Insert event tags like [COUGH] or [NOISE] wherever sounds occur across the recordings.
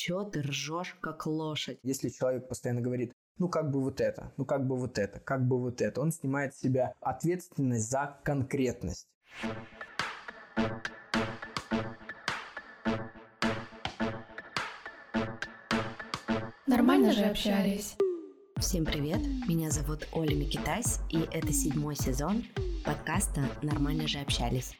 чё ты ржешь, как лошадь? Если человек постоянно говорит, ну как бы вот это, ну как бы вот это, как бы вот это, он снимает с себя ответственность за конкретность. Нормально же общались. Всем привет, меня зовут Оля Микитась, и это седьмой сезон подкаста «Нормально же общались».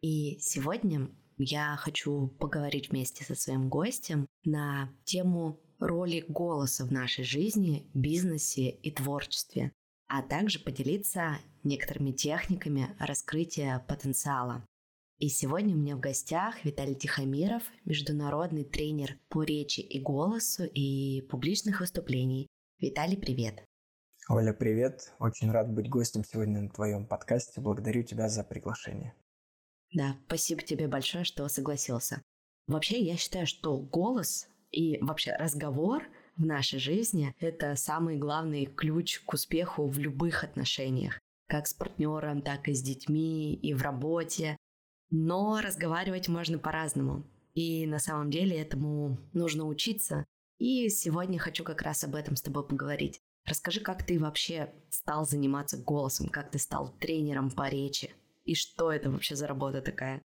И сегодня я хочу поговорить вместе со своим гостем на тему роли голоса в нашей жизни, бизнесе и творчестве, а также поделиться некоторыми техниками раскрытия потенциала. И сегодня у меня в гостях Виталий Тихомиров, международный тренер по речи и голосу и публичных выступлений. Виталий, привет! Оля, привет! Очень рад быть гостем сегодня на твоем подкасте. Благодарю тебя за приглашение. Да, спасибо тебе большое, что согласился. Вообще, я считаю, что голос и вообще разговор в нашей жизни – это самый главный ключ к успеху в любых отношениях. Как с партнером, так и с детьми, и в работе. Но разговаривать можно по-разному. И на самом деле этому нужно учиться. И сегодня хочу как раз об этом с тобой поговорить. Расскажи, как ты вообще стал заниматься голосом, как ты стал тренером по речи и что это вообще за работа такая?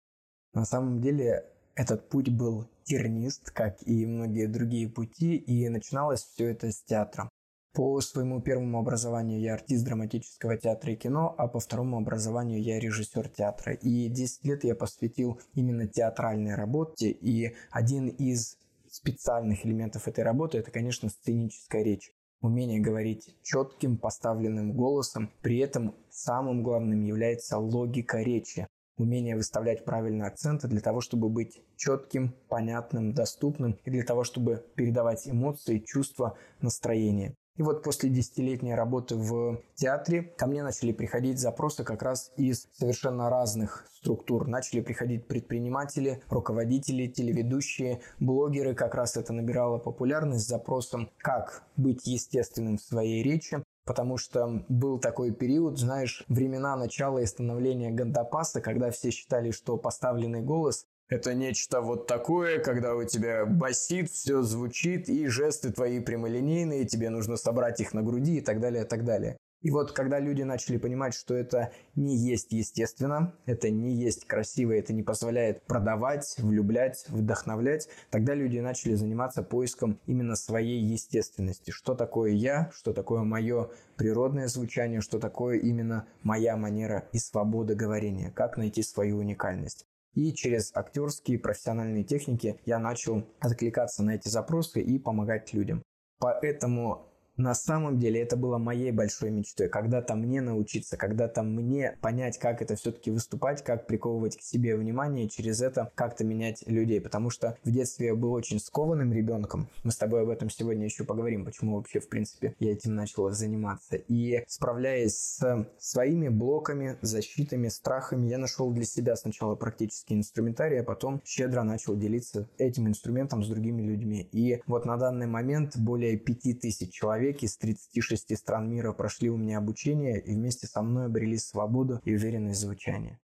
На самом деле этот путь был тернист, как и многие другие пути, и начиналось все это с театра. По своему первому образованию я артист драматического театра и кино, а по второму образованию я режиссер театра. И 10 лет я посвятил именно театральной работе, и один из специальных элементов этой работы – это, конечно, сценическая речь умение говорить четким поставленным голосом, при этом самым главным является логика речи, умение выставлять правильные акценты для того, чтобы быть четким, понятным, доступным и для того, чтобы передавать эмоции, чувства, настроение. И вот после десятилетней работы в театре ко мне начали приходить запросы как раз из совершенно разных структур. Начали приходить предприниматели, руководители, телеведущие, блогеры. Как раз это набирало популярность с запросом, как быть естественным в своей речи, Потому что был такой период, знаешь, времена начала и становления Гандапаса, когда все считали, что поставленный голос это нечто вот такое, когда у тебя басит, все звучит, и жесты твои прямолинейные, тебе нужно собрать их на груди и так далее, и так далее. И вот когда люди начали понимать, что это не есть естественно, это не есть красиво, это не позволяет продавать, влюблять, вдохновлять, тогда люди начали заниматься поиском именно своей естественности. Что такое я, что такое мое природное звучание, что такое именно моя манера и свобода говорения, как найти свою уникальность. И через актерские профессиональные техники я начал откликаться на эти запросы и помогать людям. Поэтому на самом деле это было моей большой мечтой, когда-то мне научиться, когда-то мне понять, как это все-таки выступать, как приковывать к себе внимание, через это как-то менять людей, потому что в детстве я был очень скованным ребенком. Мы с тобой об этом сегодня еще поговорим, почему вообще, в принципе, я этим начал заниматься. И справляясь с своими блоками, защитами, страхами, я нашел для себя сначала практический инструментарий, а потом щедро начал делиться этим инструментом с другими людьми. И вот на данный момент более 5000 человек человек из 36 стран мира прошли у меня обучение и вместе со мной обрели свободу и уверенность звучания.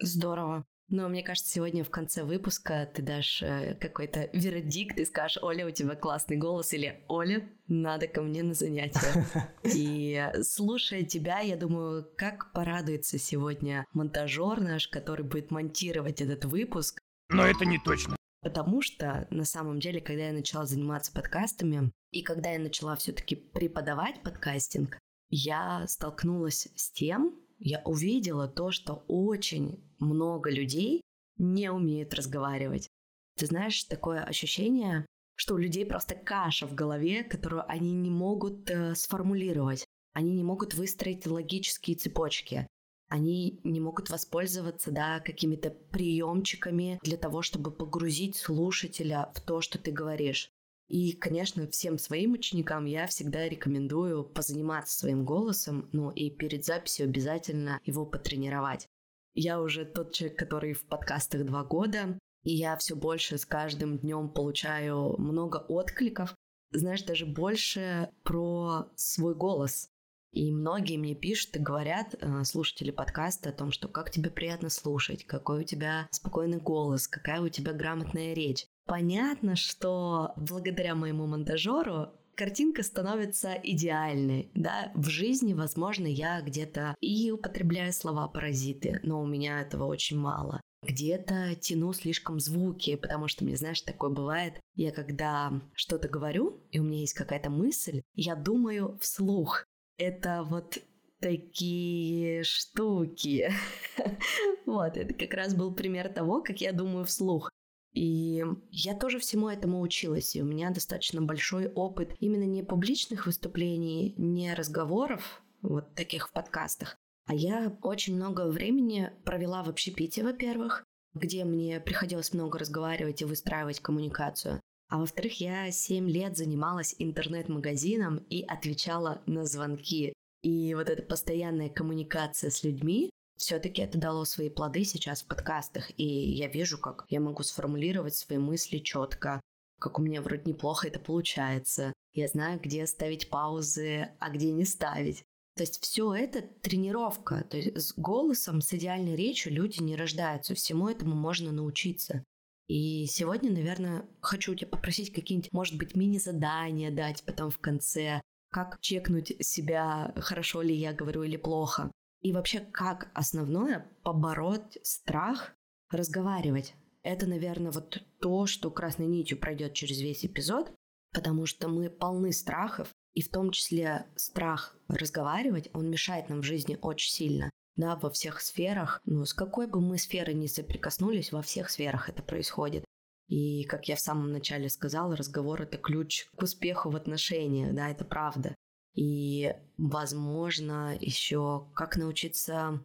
Здорово. Но мне кажется, сегодня в конце выпуска ты дашь э, какой-то вердикт и скажешь, Оля, у тебя классный голос, или Оля, надо ко мне на занятия. [LAUGHS] И слушая тебя, я думаю, как порадуется сегодня монтажер наш, который будет монтировать этот выпуск. Но это не точно. Потому что на самом деле, когда я начала заниматься подкастами, и когда я начала все-таки преподавать подкастинг, я столкнулась с тем, я увидела то, что очень много людей не умеют разговаривать. Ты знаешь, такое ощущение, что у людей просто каша в голове, которую они не могут э, сформулировать. Они не могут выстроить логические цепочки они не могут воспользоваться да, какими-то приемчиками для того, чтобы погрузить слушателя в то, что ты говоришь. И, конечно, всем своим ученикам я всегда рекомендую позаниматься своим голосом, ну и перед записью обязательно его потренировать. Я уже тот человек, который в подкастах два года, и я все больше с каждым днем получаю много откликов. Знаешь, даже больше про свой голос. И многие мне пишут и говорят, э, слушатели подкаста, о том, что как тебе приятно слушать, какой у тебя спокойный голос, какая у тебя грамотная речь. Понятно, что благодаря моему монтажеру картинка становится идеальной, да, в жизни, возможно, я где-то и употребляю слова паразиты, но у меня этого очень мало. Где-то тяну слишком звуки, потому что мне, знаешь, такое бывает. Я когда что-то говорю, и у меня есть какая-то мысль, я думаю вслух. Это вот такие штуки. [LAUGHS] вот, это как раз был пример того, как я думаю вслух. И я тоже всему этому училась, и у меня достаточно большой опыт именно не публичных выступлений, не разговоров, вот таких в подкастах, а я очень много времени провела в общепите, во-первых, где мне приходилось много разговаривать и выстраивать коммуникацию. А во-вторых, я 7 лет занималась интернет-магазином и отвечала на звонки. И вот эта постоянная коммуникация с людьми, все-таки это дало свои плоды сейчас в подкастах, и я вижу, как я могу сформулировать свои мысли четко, как у меня вроде неплохо это получается. Я знаю, где ставить паузы, а где не ставить. То есть все это тренировка. То есть с голосом, с идеальной речью люди не рождаются. Всему этому можно научиться. И сегодня, наверное, хочу тебя попросить какие-нибудь, может быть, мини-задания дать потом в конце, как чекнуть себя, хорошо ли я говорю или плохо. И вообще, как основное побороть страх разговаривать. Это, наверное, вот то, что красной нитью пройдет через весь эпизод, потому что мы полны страхов, и в том числе страх разговаривать, он мешает нам в жизни очень сильно. Да, во всех сферах, ну, с какой бы мы сферой ни соприкоснулись, во всех сферах это происходит. И, как я в самом начале сказала, разговор — это ключ к успеху в отношениях, да, это правда. И, возможно, еще как научиться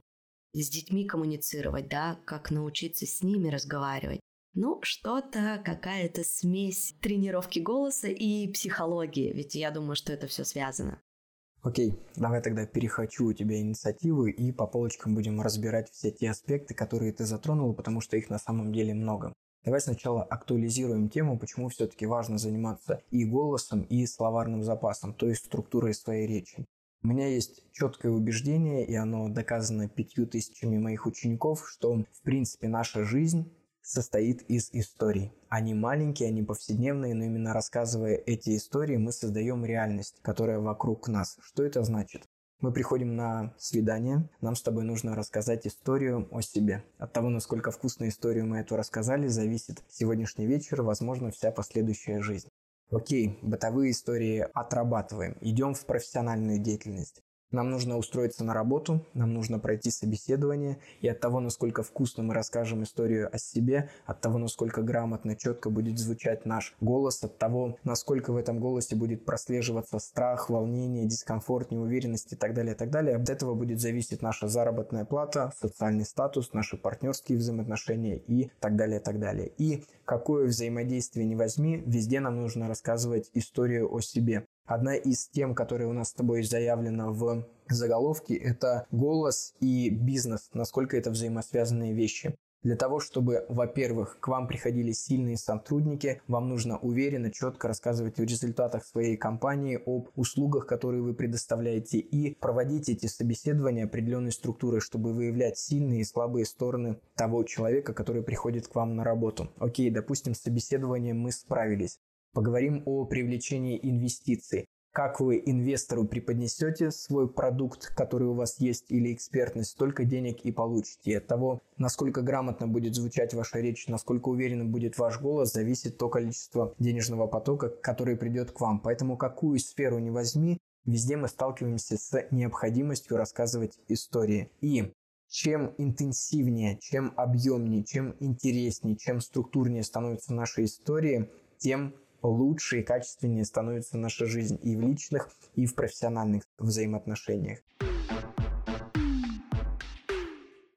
с детьми коммуницировать, да, как научиться с ними разговаривать. Ну, что-то, какая-то смесь тренировки голоса и психологии, ведь я думаю, что это все связано. Окей, давай тогда перехочу у тебя инициативу и по полочкам будем разбирать все те аспекты, которые ты затронул, потому что их на самом деле много. Давай сначала актуализируем тему, почему все-таки важно заниматься и голосом, и словарным запасом, то есть структурой своей речи. У меня есть четкое убеждение, и оно доказано пятью тысячами моих учеников, что в принципе наша жизнь состоит из историй. Они маленькие, они повседневные, но именно рассказывая эти истории, мы создаем реальность, которая вокруг нас. Что это значит? Мы приходим на свидание, нам с тобой нужно рассказать историю о себе. От того, насколько вкусную историю мы эту рассказали, зависит сегодняшний вечер, возможно, вся последующая жизнь. Окей, бытовые истории отрабатываем, идем в профессиональную деятельность. Нам нужно устроиться на работу, нам нужно пройти собеседование, и от того, насколько вкусно мы расскажем историю о себе, от того, насколько грамотно, четко будет звучать наш голос, от того, насколько в этом голосе будет прослеживаться страх, волнение, дискомфорт, неуверенность и так далее, и так далее, от этого будет зависеть наша заработная плата, социальный статус, наши партнерские взаимоотношения и так далее, и так далее. И какое взаимодействие не возьми, везде нам нужно рассказывать историю о себе. Одна из тем, которая у нас с тобой заявлена в заголовке, это голос и бизнес, насколько это взаимосвязанные вещи. Для того, чтобы, во-первых, к вам приходили сильные сотрудники, вам нужно уверенно, четко рассказывать о результатах своей компании, об услугах, которые вы предоставляете, и проводить эти собеседования определенной структурой, чтобы выявлять сильные и слабые стороны того человека, который приходит к вам на работу. Окей, допустим, с собеседованием мы справились. Поговорим о привлечении инвестиций. Как вы инвестору преподнесете свой продукт, который у вас есть, или экспертность, столько денег и получите. От того, насколько грамотно будет звучать ваша речь, насколько уверенно будет ваш голос, зависит то количество денежного потока, который придет к вам. Поэтому какую сферу не возьми, везде мы сталкиваемся с необходимостью рассказывать истории. И чем интенсивнее, чем объемнее, чем интереснее, чем структурнее становятся наши истории, тем лучше и качественнее становится наша жизнь и в личных, и в профессиональных взаимоотношениях.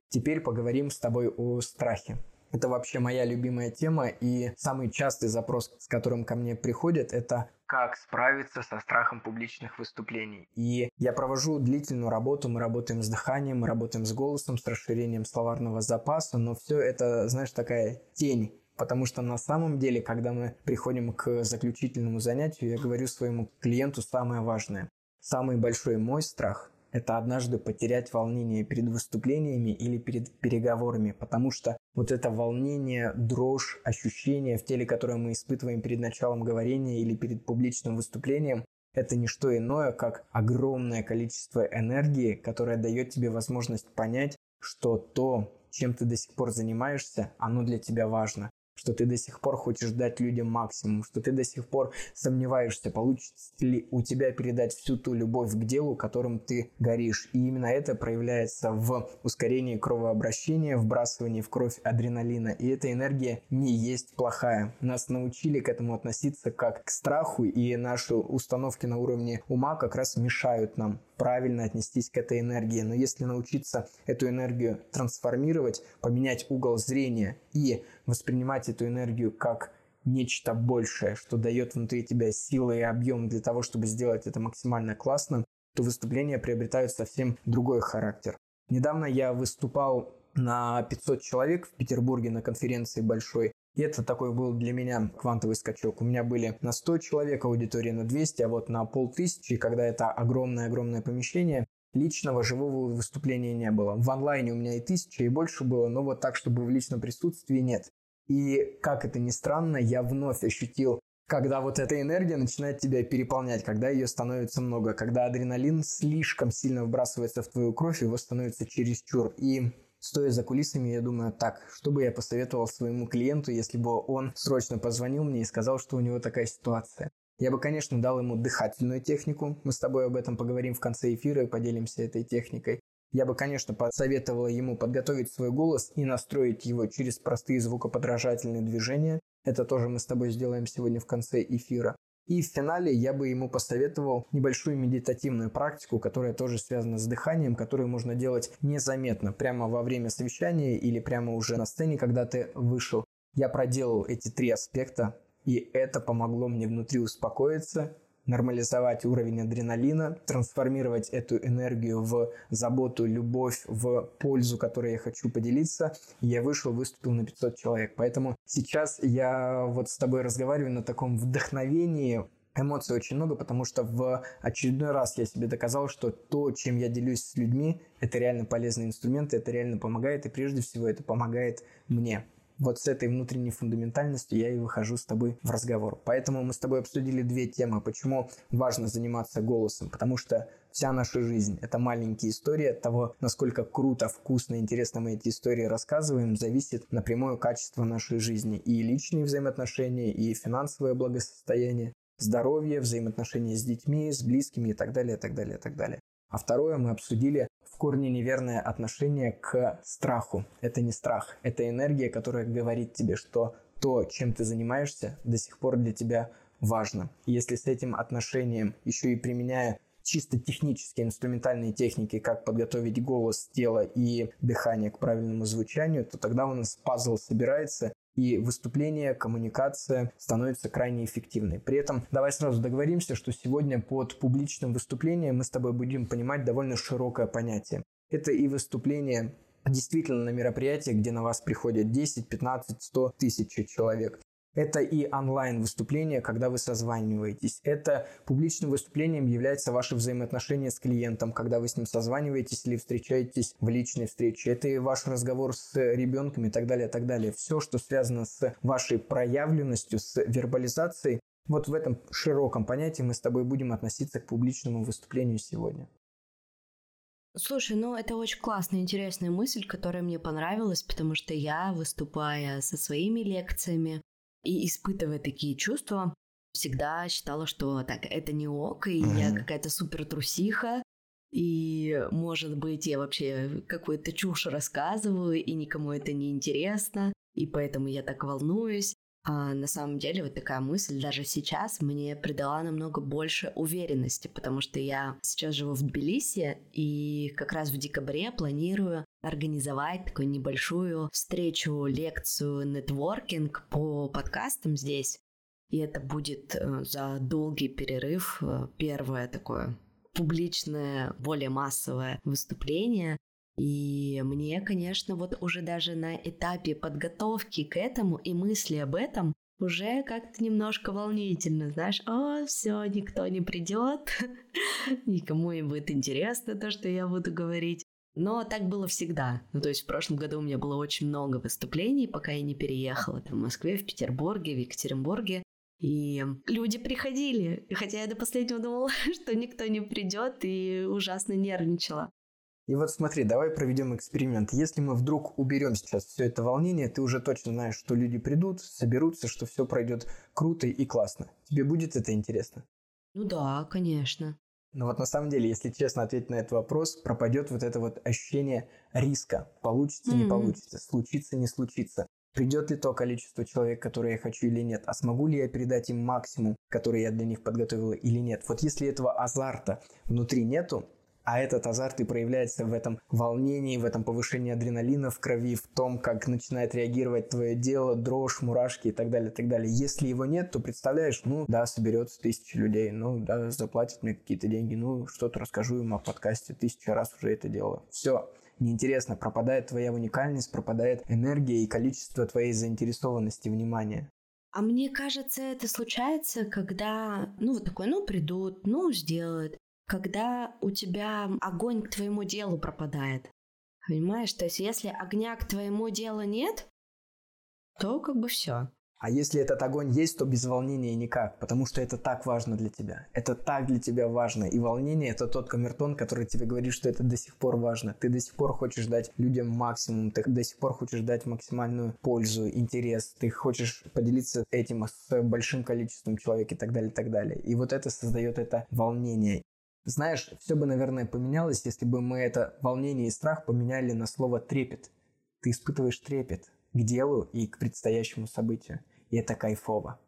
Теперь поговорим с тобой о страхе. Это вообще моя любимая тема, и самый частый запрос, с которым ко мне приходят, это как справиться со страхом публичных выступлений. И я провожу длительную работу, мы работаем с дыханием, мы работаем с голосом, с расширением словарного запаса, но все это, знаешь, такая тень Потому что на самом деле, когда мы приходим к заключительному занятию, я говорю своему клиенту самое важное. Самый большой мой страх – это однажды потерять волнение перед выступлениями или перед переговорами, потому что вот это волнение, дрожь, ощущение в теле, которое мы испытываем перед началом говорения или перед публичным выступлением, это не что иное, как огромное количество энергии, которое дает тебе возможность понять, что то, чем ты до сих пор занимаешься, оно для тебя важно что ты до сих пор хочешь дать людям максимум, что ты до сих пор сомневаешься, получится ли у тебя передать всю ту любовь к делу, которым ты горишь. И именно это проявляется в ускорении кровообращения, вбрасывании в кровь адреналина. И эта энергия не есть плохая. Нас научили к этому относиться как к страху, и наши установки на уровне ума как раз мешают нам правильно отнестись к этой энергии. Но если научиться эту энергию трансформировать, поменять угол зрения и воспринимать эту энергию как нечто большее, что дает внутри тебя силы и объем для того, чтобы сделать это максимально классно, то выступления приобретают совсем другой характер. Недавно я выступал на 500 человек в Петербурге на конференции большой, и это такой был для меня квантовый скачок. У меня были на 100 человек аудитория, на 200, а вот на полтысячи, когда это огромное-огромное помещение, личного живого выступления не было. В онлайне у меня и тысяча, и больше было, но вот так, чтобы в личном присутствии нет. И как это ни странно, я вновь ощутил когда вот эта энергия начинает тебя переполнять, когда ее становится много, когда адреналин слишком сильно вбрасывается в твою кровь, его становится чересчур. И Стоя за кулисами, я думаю, так, что бы я посоветовал своему клиенту, если бы он срочно позвонил мне и сказал, что у него такая ситуация. Я бы, конечно, дал ему дыхательную технику. Мы с тобой об этом поговорим в конце эфира и поделимся этой техникой. Я бы, конечно, посоветовал ему подготовить свой голос и настроить его через простые звукоподражательные движения. Это тоже мы с тобой сделаем сегодня в конце эфира. И в финале я бы ему посоветовал небольшую медитативную практику, которая тоже связана с дыханием, которую можно делать незаметно, прямо во время совещания или прямо уже на сцене, когда ты вышел. Я проделал эти три аспекта, и это помогло мне внутри успокоиться, нормализовать уровень адреналина, трансформировать эту энергию в заботу, любовь, в пользу, которой я хочу поделиться. я вышел, выступил на 500 человек. Поэтому сейчас я вот с тобой разговариваю на таком вдохновении, Эмоций очень много, потому что в очередной раз я себе доказал, что то, чем я делюсь с людьми, это реально полезный инструмент, это реально помогает, и прежде всего это помогает мне вот с этой внутренней фундаментальностью я и выхожу с тобой в разговор. Поэтому мы с тобой обсудили две темы. Почему важно заниматься голосом? Потому что вся наша жизнь – это маленькие истории. От того, насколько круто, вкусно, интересно мы эти истории рассказываем, зависит напрямую качество нашей жизни. И личные взаимоотношения, и финансовое благосостояние, здоровье, взаимоотношения с детьми, с близкими и так далее, и так далее, и так далее. А второе мы обсудили корне неверное отношение к страху. Это не страх, это энергия, которая говорит тебе, что то, чем ты занимаешься, до сих пор для тебя важно. Если с этим отношением, еще и применяя чисто технические инструментальные техники, как подготовить голос, тело и дыхание к правильному звучанию, то тогда у нас пазл собирается, и выступление, коммуникация становится крайне эффективной. При этом давай сразу договоримся, что сегодня под публичным выступлением мы с тобой будем понимать довольно широкое понятие. Это и выступление действительно на мероприятии, где на вас приходят 10, 15, 100 тысяч человек. Это и онлайн-выступление, когда вы созваниваетесь. Это публичным выступлением является ваше взаимоотношение с клиентом, когда вы с ним созваниваетесь или встречаетесь в личной встрече. Это и ваш разговор с ребенком и так далее, и так далее. Все, что связано с вашей проявленностью, с вербализацией, вот в этом широком понятии мы с тобой будем относиться к публичному выступлению сегодня. Слушай, ну это очень классная, интересная мысль, которая мне понравилась, потому что я, выступая со своими лекциями, и испытывая такие чувства, всегда считала, что так, это не ок, и mm-hmm. я какая-то супер трусиха, и, может быть, я вообще какую-то чушь рассказываю, и никому это не интересно, и поэтому я так волнуюсь. А на самом деле вот такая мысль даже сейчас мне придала намного больше уверенности, потому что я сейчас живу в Тбилиси и как раз в декабре планирую организовать такую небольшую встречу, лекцию, нетворкинг по подкастам здесь. И это будет э, за долгий перерыв э, первое такое публичное, более массовое выступление. И мне, конечно, вот уже даже на этапе подготовки к этому и мысли об этом уже как-то немножко волнительно, знаешь, о, все, никто не придет, [LAUGHS] никому не будет интересно то, что я буду говорить. Но так было всегда. Ну, то есть в прошлом году у меня было очень много выступлений, пока я не переехала. Там, в Москве, в Петербурге, в Екатеринбурге. И люди приходили, хотя я до последнего думала, [LAUGHS] что никто не придет, и ужасно нервничала. И вот смотри, давай проведем эксперимент. Если мы вдруг уберем сейчас все это волнение, ты уже точно знаешь, что люди придут, соберутся, что все пройдет круто и классно. Тебе будет это интересно? Ну да, конечно. Но вот на самом деле, если честно ответить на этот вопрос, пропадет вот это вот ощущение риска. Получится, mm-hmm. не получится, случится, не случится. Придет ли то количество человек, которое я хочу или нет, а смогу ли я передать им максимум, который я для них подготовила или нет. Вот если этого азарта внутри нету, а этот азарт и проявляется в этом волнении, в этом повышении адреналина в крови, в том, как начинает реагировать твое дело, дрожь, мурашки и так далее, и так далее. Если его нет, то представляешь, ну да, соберется тысяча людей, ну да, заплатят мне какие-то деньги, ну что-то расскажу им о подкасте, тысяча раз уже это дело. Все, неинтересно, пропадает твоя уникальность, пропадает энергия и количество твоей заинтересованности, внимания. А мне кажется, это случается, когда, ну, вот такой, ну, придут, ну, сделают когда у тебя огонь к твоему делу пропадает. Понимаешь? То есть если огня к твоему делу нет, то как бы все. А если этот огонь есть, то без волнения никак, потому что это так важно для тебя. Это так для тебя важно. И волнение – это тот камертон, который тебе говорит, что это до сих пор важно. Ты до сих пор хочешь дать людям максимум, ты до сих пор хочешь дать максимальную пользу, интерес, ты хочешь поделиться этим с большим количеством человек и так далее, и так далее. И вот это создает это волнение. Знаешь, все бы, наверное, поменялось, если бы мы это волнение и страх поменяли на слово «трепет». Ты испытываешь трепет к делу и к предстоящему событию. И это кайфово.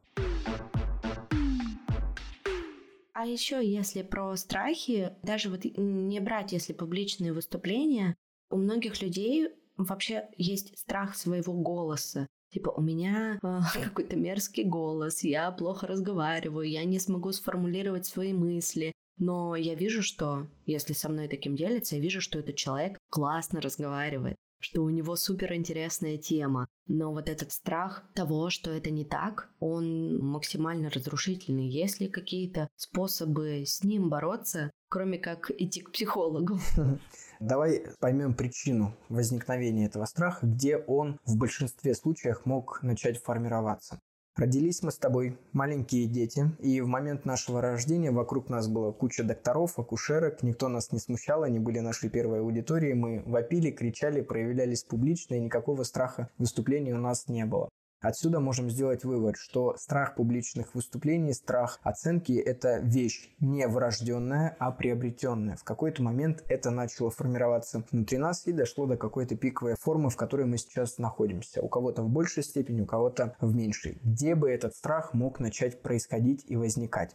А еще, если про страхи, даже вот не брать, если публичные выступления, у многих людей вообще есть страх своего голоса. Типа, у меня э, [LAUGHS] какой-то мерзкий голос, я плохо разговариваю, я не смогу сформулировать свои мысли, но я вижу, что если со мной таким делится, я вижу, что этот человек классно разговаривает, что у него супер интересная тема. Но вот этот страх того, что это не так, он максимально разрушительный. Есть ли какие-то способы с ним бороться, кроме как идти к психологу? [LAUGHS] Давай поймем причину возникновения этого страха, где он в большинстве случаев мог начать формироваться. Родились мы с тобой маленькие дети, и в момент нашего рождения вокруг нас была куча докторов, акушерок, никто нас не смущал, они были нашей первой аудиторией, мы вопили, кричали, проявлялись публично, и никакого страха выступления у нас не было. Отсюда можем сделать вывод, что страх публичных выступлений, страх оценки – это вещь не врожденная, а приобретенная. В какой-то момент это начало формироваться внутри нас и дошло до какой-то пиковой формы, в которой мы сейчас находимся. У кого-то в большей степени, у кого-то в меньшей. Где бы этот страх мог начать происходить и возникать?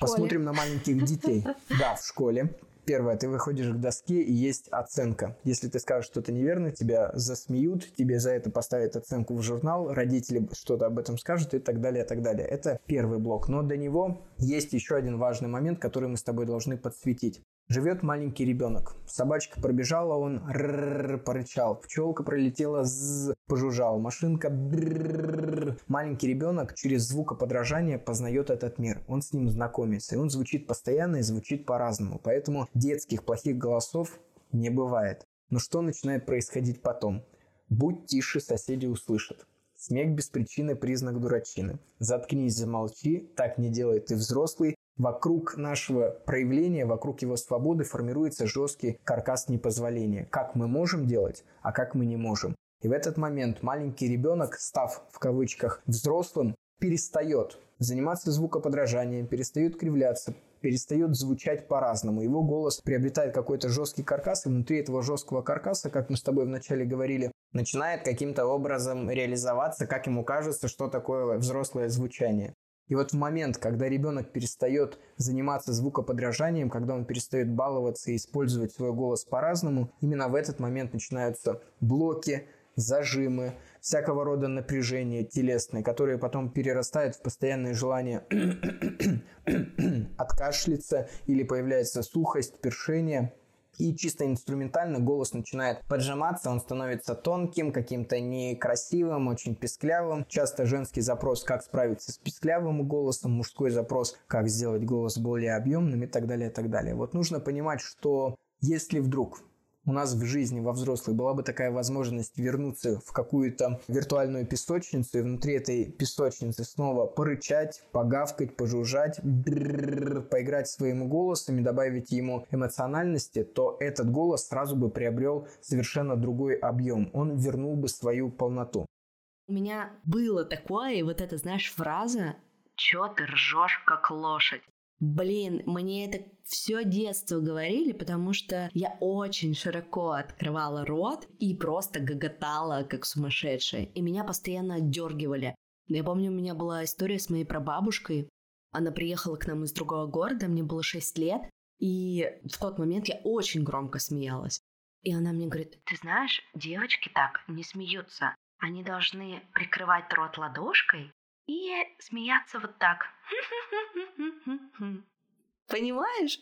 Посмотрим на маленьких детей. [LAUGHS] Да, в школе. Первое, ты выходишь к доске и есть оценка. Если ты скажешь что-то неверно, тебя засмеют, тебе за это поставят оценку в журнал, родители что-то об этом скажут и так далее, и так далее. Это первый блок. Но до него есть еще один важный момент, который мы с тобой должны подсветить. Живет маленький ребенок. Собачка пробежала, он порычал. Пчелка пролетела, з пожужжал. Машинка Маленький ребенок через звукоподражание познает этот мир. Он с ним знакомится. И он звучит постоянно и звучит по-разному. Поэтому детских плохих голосов не бывает. Но что начинает происходить потом? Будь тише, соседи услышат. Смех без причины – признак дурачины. Заткнись, замолчи, так не делает ты взрослый, Вокруг нашего проявления, вокруг его свободы формируется жесткий каркас непозволения. Как мы можем делать, а как мы не можем. И в этот момент маленький ребенок, став в кавычках взрослым, перестает заниматься звукоподражанием, перестает кривляться, перестает звучать по-разному. Его голос приобретает какой-то жесткий каркас, и внутри этого жесткого каркаса, как мы с тобой вначале говорили, начинает каким-то образом реализоваться, как ему кажется, что такое взрослое звучание. И вот в момент, когда ребенок перестает заниматься звукоподражанием, когда он перестает баловаться и использовать свой голос по-разному, именно в этот момент начинаются блоки, зажимы, всякого рода напряжение телесное, которые потом перерастают в постоянное желание [CLEARS THROAT] откашляться или появляется сухость, першение. И чисто инструментально голос начинает поджиматься, он становится тонким, каким-то некрасивым, очень песклявым. Часто женский запрос, как справиться с песклявым голосом, мужской запрос, как сделать голос более объемным и так далее, и так далее. Вот нужно понимать, что если вдруг у нас в жизни во взрослой была бы такая возможность вернуться в какую-то виртуальную песочницу и внутри этой песочницы снова порычать, погавкать, пожужжать, поиграть своим голосом и добавить ему эмоциональности, то этот голос сразу бы приобрел совершенно другой объем. Он вернул бы свою полноту. У меня было такое, и вот эта, знаешь, фраза «Чё ты ржешь, как лошадь?» Блин, мне это все детство говорили, потому что я очень широко открывала рот и просто гоготала, как сумасшедшая. И меня постоянно отдергивали. Я помню, у меня была история с моей прабабушкой. Она приехала к нам из другого города, мне было 6 лет, и в тот момент я очень громко смеялась. И она мне говорит, ты знаешь, девочки так не смеются. Они должны прикрывать рот ладошкой и смеяться вот так. [LAUGHS] Понимаешь?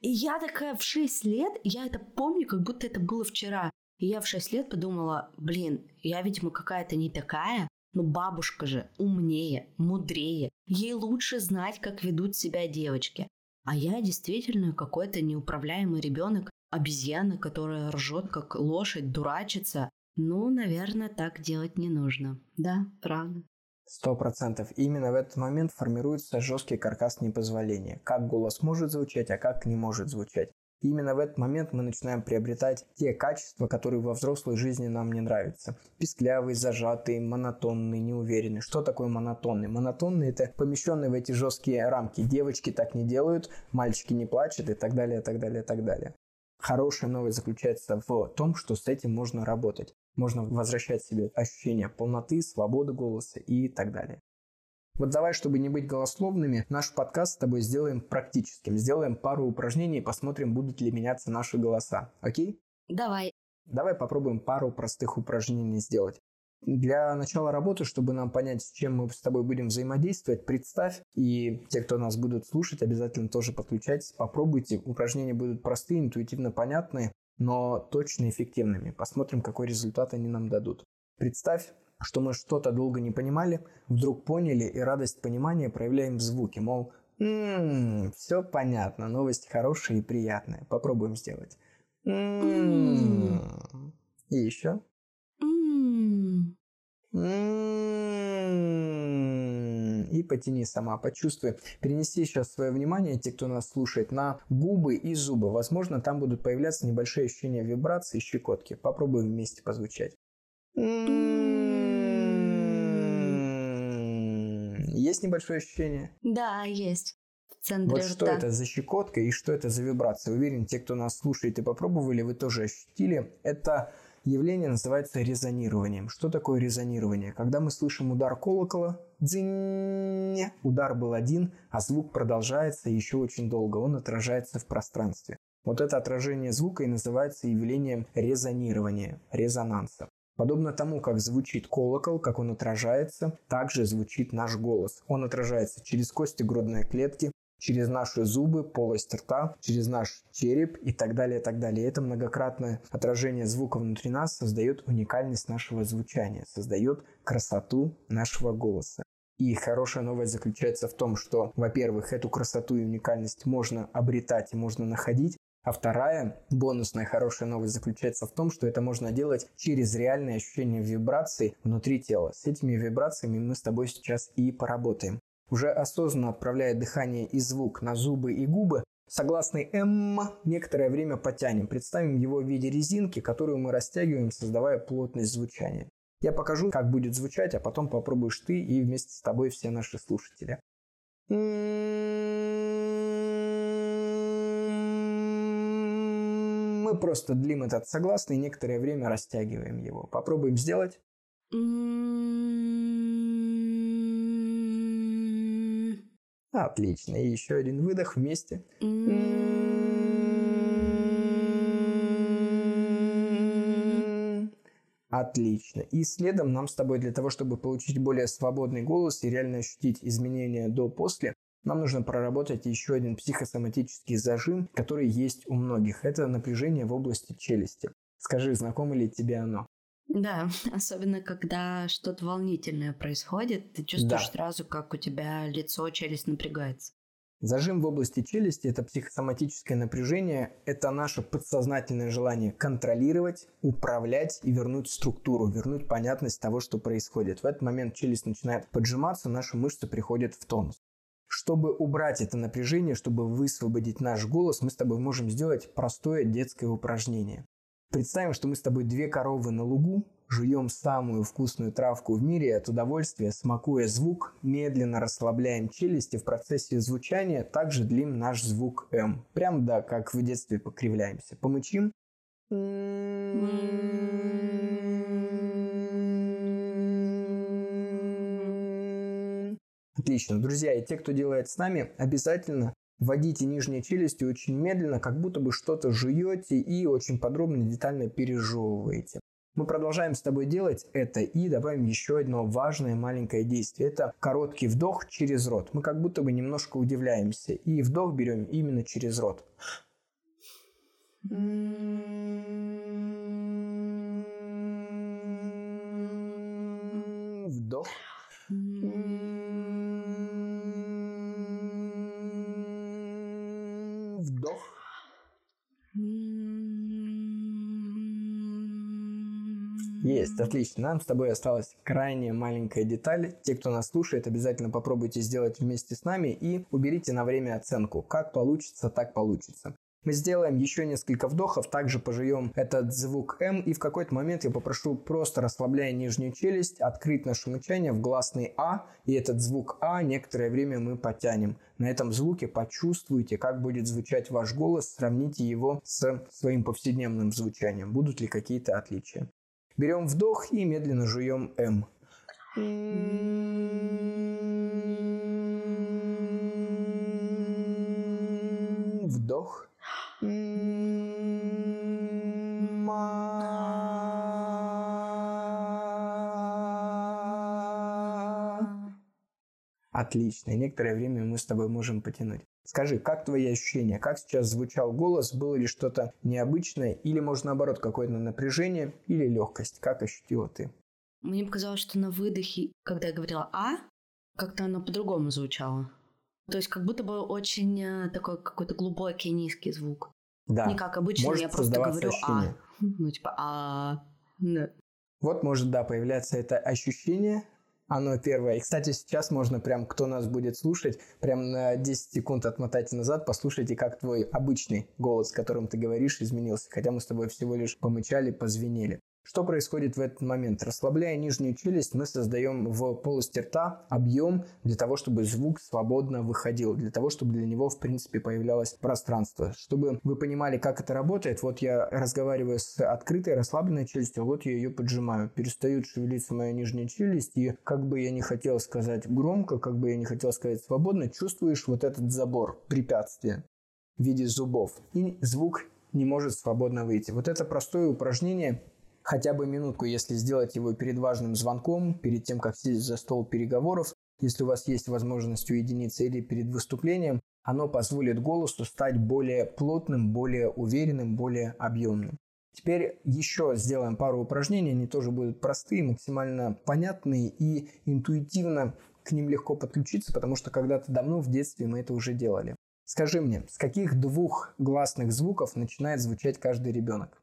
И я такая в 6 лет, я это помню, как будто это было вчера. И я в 6 лет подумала, блин, я, видимо, какая-то не такая, но бабушка же умнее, мудрее. Ей лучше знать, как ведут себя девочки. А я действительно какой-то неуправляемый ребенок, обезьяна, которая ржет как лошадь, дурачится. Ну, наверное, так делать не нужно. Да, правда. Сто процентов. Именно в этот момент формируется жесткий каркас непозволения. Как голос может звучать, а как не может звучать. И именно в этот момент мы начинаем приобретать те качества, которые во взрослой жизни нам не нравятся. Писклявый, зажатый, монотонный, неуверенный. Что такое монотонный? Монотонный – это помещенный в эти жесткие рамки. Девочки так не делают, мальчики не плачут и так далее, и так далее, и так далее. Хорошая новость заключается в том, что с этим можно работать. Можно возвращать себе ощущение полноты, свободы голоса и так далее. Вот давай, чтобы не быть голословными, наш подкаст с тобой сделаем практическим. Сделаем пару упражнений и посмотрим, будут ли меняться наши голоса. Окей? Давай. Давай попробуем пару простых упражнений сделать. Для начала работы, чтобы нам понять, с чем мы с тобой будем взаимодействовать, представь, и те, кто нас будут слушать, обязательно тоже подключайтесь, попробуйте. Упражнения будут простые, интуитивно понятные, но точно эффективными. Посмотрим, какой результат они нам дадут. Представь, что мы что-то долго не понимали, вдруг поняли, и радость понимания проявляем в звуке, мол, «Ммм, все понятно, новость хорошая и приятная. Попробуем сделать. Ммм. И еще. И потяни сама, почувствуй. Перенеси сейчас свое внимание, те, кто нас слушает, на губы и зубы. Возможно, там будут появляться небольшие ощущения вибрации и щекотки. Попробуем вместе позвучать. Есть небольшое ощущение? Да, есть. В центре вот рта. что это за щекотка и что это за вибрация? Уверен, те, кто нас слушает и попробовали, вы тоже ощутили. Это явление называется резонированием. Что такое резонирование? Когда мы слышим удар колокола, дзинь, удар был один, а звук продолжается еще очень долго, он отражается в пространстве. Вот это отражение звука и называется явлением резонирования, резонанса. Подобно тому, как звучит колокол, как он отражается, также звучит наш голос. Он отражается через кости грудной клетки, через наши зубы, полость рта, через наш череп и так далее, и так далее. Это многократное отражение звука внутри нас создает уникальность нашего звучания, создает красоту нашего голоса. И хорошая новость заключается в том, что, во-первых, эту красоту и уникальность можно обретать и можно находить, а вторая бонусная хорошая новость заключается в том, что это можно делать через реальное ощущение вибраций внутри тела. С этими вибрациями мы с тобой сейчас и поработаем уже осознанно отправляя дыхание и звук на зубы и губы, согласный «м» некоторое время потянем. Представим его в виде резинки, которую мы растягиваем, создавая плотность звучания. Я покажу, как будет звучать, а потом попробуешь ты и вместе с тобой все наши слушатели. Мы просто длим этот согласный некоторое время растягиваем его. Попробуем сделать. Отлично. И еще один выдох вместе. Отлично. И следом нам с тобой для того, чтобы получить более свободный голос и реально ощутить изменения до-после, нам нужно проработать еще один психосоматический зажим, который есть у многих. Это напряжение в области челюсти. Скажи, знакомо ли тебе оно? Да, [LAUGHS] особенно когда что-то волнительное происходит, ты чувствуешь Да. сразу, как у тебя лицо, челюсть напрягается. Зажим в области челюсти – это психосоматическое напряжение, это наше подсознательное желание контролировать, управлять и вернуть структуру, вернуть понятность того, что происходит. В этот момент челюсть начинает поджиматься, наши мышцы приходят в тонус. Чтобы убрать это напряжение, чтобы высвободить наш голос, мы с тобой можем сделать простое детское упражнение. Представим, что мы с тобой две коровы на лугу, жуем самую вкусную травку в мире и от удовольствия, смакуя звук, медленно расслабляем челюсти в процессе звучания, также длим наш звук М. Прям, да, как в детстве покривляемся. Помычим. Отлично. Друзья, и те, кто делает с нами, обязательно вводите нижние челюсти очень медленно, как будто бы что-то жуете и очень подробно, детально пережевываете. Мы продолжаем с тобой делать это и добавим еще одно важное маленькое действие. Это короткий вдох через рот. Мы как будто бы немножко удивляемся. И вдох берем именно через рот. Вдох. Есть, отлично. Нам с тобой осталась крайне маленькая деталь. Те, кто нас слушает, обязательно попробуйте сделать вместе с нами и уберите на время оценку. Как получится, так получится. Мы сделаем еще несколько вдохов, также пожуем этот звук М, и в какой-то момент я попрошу просто расслабляя нижнюю челюсть, открыть наше мычание в гласный А, и этот звук А некоторое время мы потянем. На этом звуке почувствуйте, как будет звучать ваш голос, сравните его с своим повседневным звучанием. Будут ли какие-то отличия? Берем вдох и медленно жуем М. Вдох. Отлично. Некоторое время мы с тобой можем потянуть. Скажи, как твои ощущения? Как сейчас звучал голос? Было ли что-то необычное? Или, может, наоборот, какое-то напряжение или легкость? Как ощутила ты? Мне показалось, что на выдохе, когда я говорила «а», как-то оно по-другому звучало. То есть как будто бы очень э, такой какой-то глубокий низкий звук. Да. Не как обычно, может я просто говорю «а». ощущение. [LAUGHS] Ну, типа «а». Да. Вот может, да, появляться это ощущение, оно первое. И, кстати, сейчас можно прям, кто нас будет слушать, прям на 10 секунд отмотайте назад, послушайте, как твой обычный голос, которым ты говоришь, изменился. Хотя мы с тобой всего лишь помычали, позвенели. Что происходит в этот момент? Расслабляя нижнюю челюсть, мы создаем в полости рта объем для того, чтобы звук свободно выходил, для того, чтобы для него, в принципе, появлялось пространство. Чтобы вы понимали, как это работает, вот я разговариваю с открытой, расслабленной челюстью, вот я ее поджимаю. Перестает шевелиться моя нижняя челюсть, и как бы я не хотел сказать громко, как бы я не хотел сказать свободно, чувствуешь вот этот забор, препятствие в виде зубов. И звук не может свободно выйти. Вот это простое упражнение хотя бы минутку, если сделать его перед важным звонком, перед тем, как сесть за стол переговоров, если у вас есть возможность уединиться или перед выступлением, оно позволит голосу стать более плотным, более уверенным, более объемным. Теперь еще сделаем пару упражнений, они тоже будут простые, максимально понятные и интуитивно к ним легко подключиться, потому что когда-то давно в детстве мы это уже делали. Скажи мне, с каких двух гласных звуков начинает звучать каждый ребенок?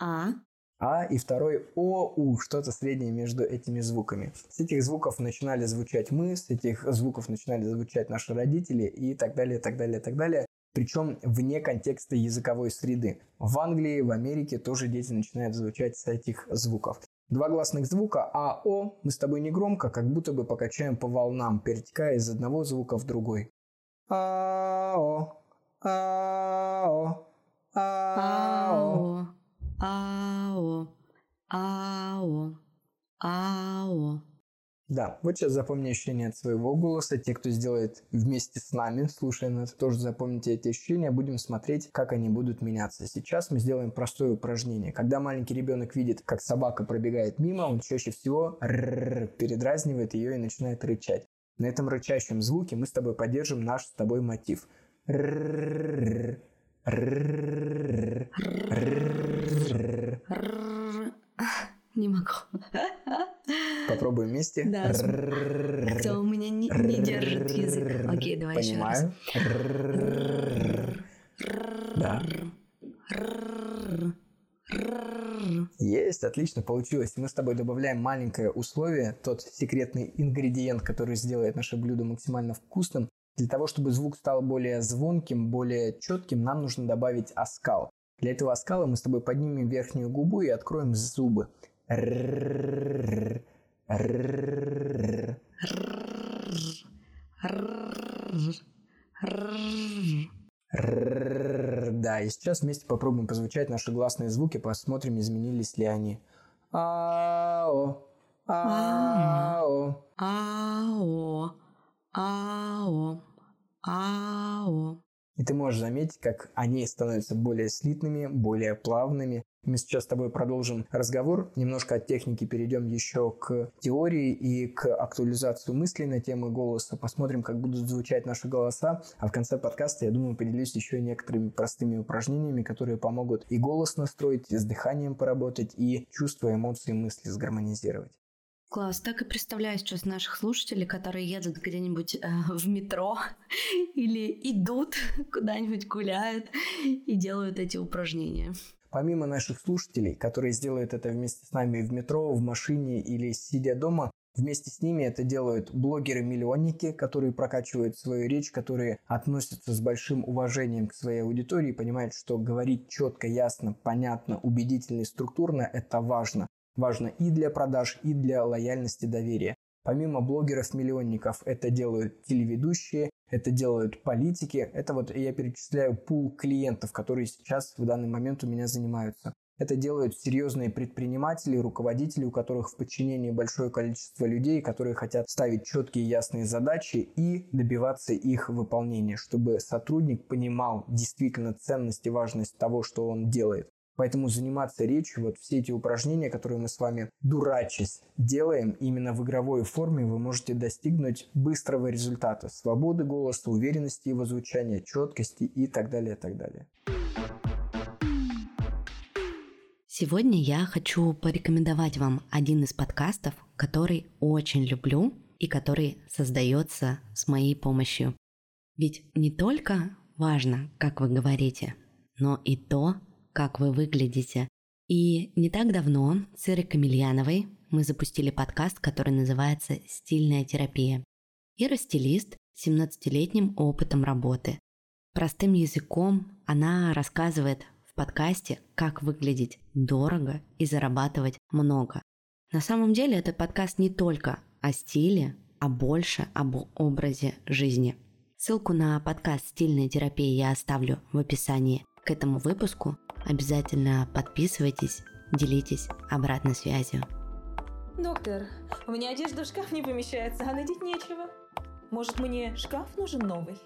«А». А и второй О, У, что-то среднее между этими звуками. С этих звуков начинали звучать мы, с этих звуков начинали звучать наши родители и так далее, так далее, так далее. Причем вне контекста языковой среды. В Англии, в Америке тоже дети начинают звучать с этих звуков. Два гласных звука А, О мы с тобой не громко, как будто бы покачаем по волнам, перетекая из одного звука в другой. А, О, А, О, А, О. Ао. Ао. Ао. Да, вот сейчас запомни ощущения от своего голоса. Те, кто сделает вместе с нами, слушая нас, тоже запомните эти ощущения. Будем смотреть, как они будут меняться. Сейчас мы сделаем простое упражнение. Когда маленький ребенок видит, как собака пробегает мимо, он чаще всего передразнивает ее и начинает рычать. На этом рычащем звуке мы с тобой поддержим наш с тобой мотив. Не могу. Попробуем вместе. Да. Как-то у меня не, не держит язык. Окей, давай еще раз. Понимаю. Есть, отлично получилось. Мы с тобой добавляем маленькое условие, тот секретный ингредиент, который сделает наше блюдо максимально вкусным. Для того, чтобы звук стал более звонким, более четким, нам нужно добавить оскал. Для этого оскала мы с тобой поднимем верхнюю губу и откроем зубы. Да, и сейчас вместе попробуем позвучать наши гласные звуки, посмотрим, изменились ли они. Ао, ао, Ао, ао, ао. И ты можешь заметить, как они становятся более слитными, более плавными. Мы сейчас с тобой продолжим разговор, немножко от техники перейдем еще к теории и к актуализации мыслей на темы голоса. Посмотрим, как будут звучать наши голоса. А в конце подкаста, я думаю, поделюсь еще некоторыми простыми упражнениями, которые помогут и голос настроить, и с дыханием поработать, и чувства, эмоции, мысли сгармонизировать. Класс, так и представляю сейчас наших слушателей, которые едут где-нибудь э, в метро [LAUGHS] или идут [LAUGHS] куда-нибудь гуляют и делают эти упражнения. Помимо наших слушателей, которые сделают это вместе с нами в метро, в машине или сидя дома, Вместе с ними это делают блогеры-миллионники, которые прокачивают свою речь, которые относятся с большим уважением к своей аудитории, понимают, что говорить четко, ясно, понятно, убедительно и структурно – это важно. Важно и для продаж, и для лояльности доверия. Помимо блогеров-миллионников это делают телеведущие, это делают политики. Это вот я перечисляю пул клиентов, которые сейчас в данный момент у меня занимаются. Это делают серьезные предприниматели, руководители, у которых в подчинении большое количество людей, которые хотят ставить четкие ясные задачи и добиваться их выполнения, чтобы сотрудник понимал действительно ценность и важность того, что он делает. Поэтому заниматься речью, вот все эти упражнения, которые мы с вами дурачись делаем, именно в игровой форме вы можете достигнуть быстрого результата, свободы голоса, уверенности его звучания, четкости и так далее, и так далее. Сегодня я хочу порекомендовать вам один из подкастов, который очень люблю и который создается с моей помощью. Ведь не только важно, как вы говорите, но и то, как вы выглядите. И не так давно с Ирой Камильяновой мы запустили подкаст, который называется «Стильная терапия». Ира – стилист с 17-летним опытом работы. Простым языком она рассказывает в подкасте, как выглядеть дорого и зарабатывать много. На самом деле этот подкаст не только о стиле, а больше об образе жизни. Ссылку на подкаст «Стильная терапия» я оставлю в описании к этому выпуску. Обязательно подписывайтесь, делитесь обратной связью. Доктор, у меня одежда в шкаф не помещается, а надеть нечего. Может, мне шкаф нужен новый?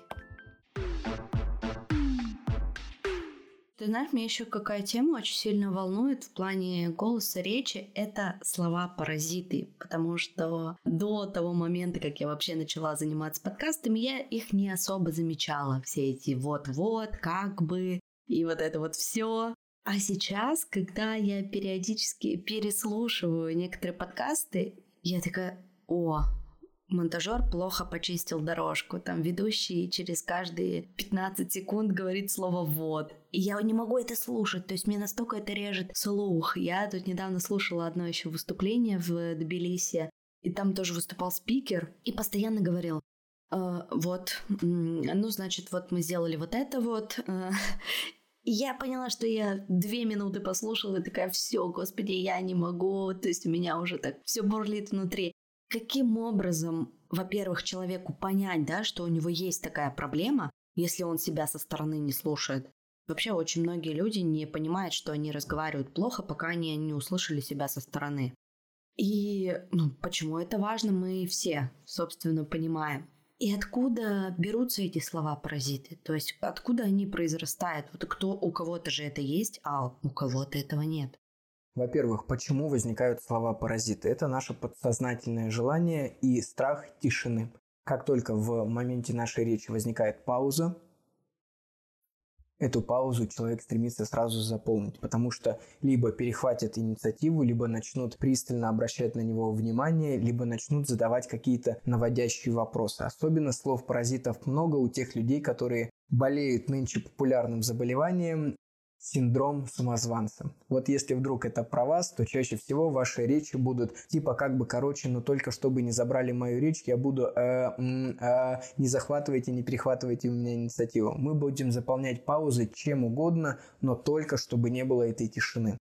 Ты знаешь, меня еще какая тема очень сильно волнует в плане голоса речи, это слова-паразиты, потому что до того момента, как я вообще начала заниматься подкастами, я их не особо замечала, все эти вот-вот, как бы, и вот это вот все. А сейчас, когда я периодически переслушиваю некоторые подкасты, я такая, о, монтажер плохо почистил дорожку. Там ведущий через каждые 15 секунд говорит слово «вот». И я не могу это слушать, то есть мне настолько это режет слух. Я тут недавно слушала одно еще выступление в Тбилиси, и там тоже выступал спикер и постоянно говорил, «Э, вот, ну, значит, вот мы сделали вот это вот, э, я поняла, что я две минуты послушала и такая, все, господи, я не могу, то есть у меня уже так все бурлит внутри. Каким образом, во-первых, человеку понять, да, что у него есть такая проблема, если он себя со стороны не слушает? Вообще очень многие люди не понимают, что они разговаривают плохо, пока они не услышали себя со стороны. И ну, почему это важно, мы все, собственно, понимаем. И откуда берутся эти слова-паразиты? То есть откуда они произрастают? Вот кто, у кого-то же это есть, а у кого-то этого нет. Во-первых, почему возникают слова-паразиты? Это наше подсознательное желание и страх тишины. Как только в моменте нашей речи возникает пауза, эту паузу человек стремится сразу заполнить, потому что либо перехватят инициативу, либо начнут пристально обращать на него внимание, либо начнут задавать какие-то наводящие вопросы. Особенно слов паразитов много у тех людей, которые болеют нынче популярным заболеванием синдром самозванца. Вот если вдруг это про вас, то чаще всего ваши речи будут типа как бы короче, но только чтобы не забрали мою речь, я буду э, э, не захватывайте, не перехватывайте у меня инициативу. Мы будем заполнять паузы чем угодно, но только чтобы не было этой тишины.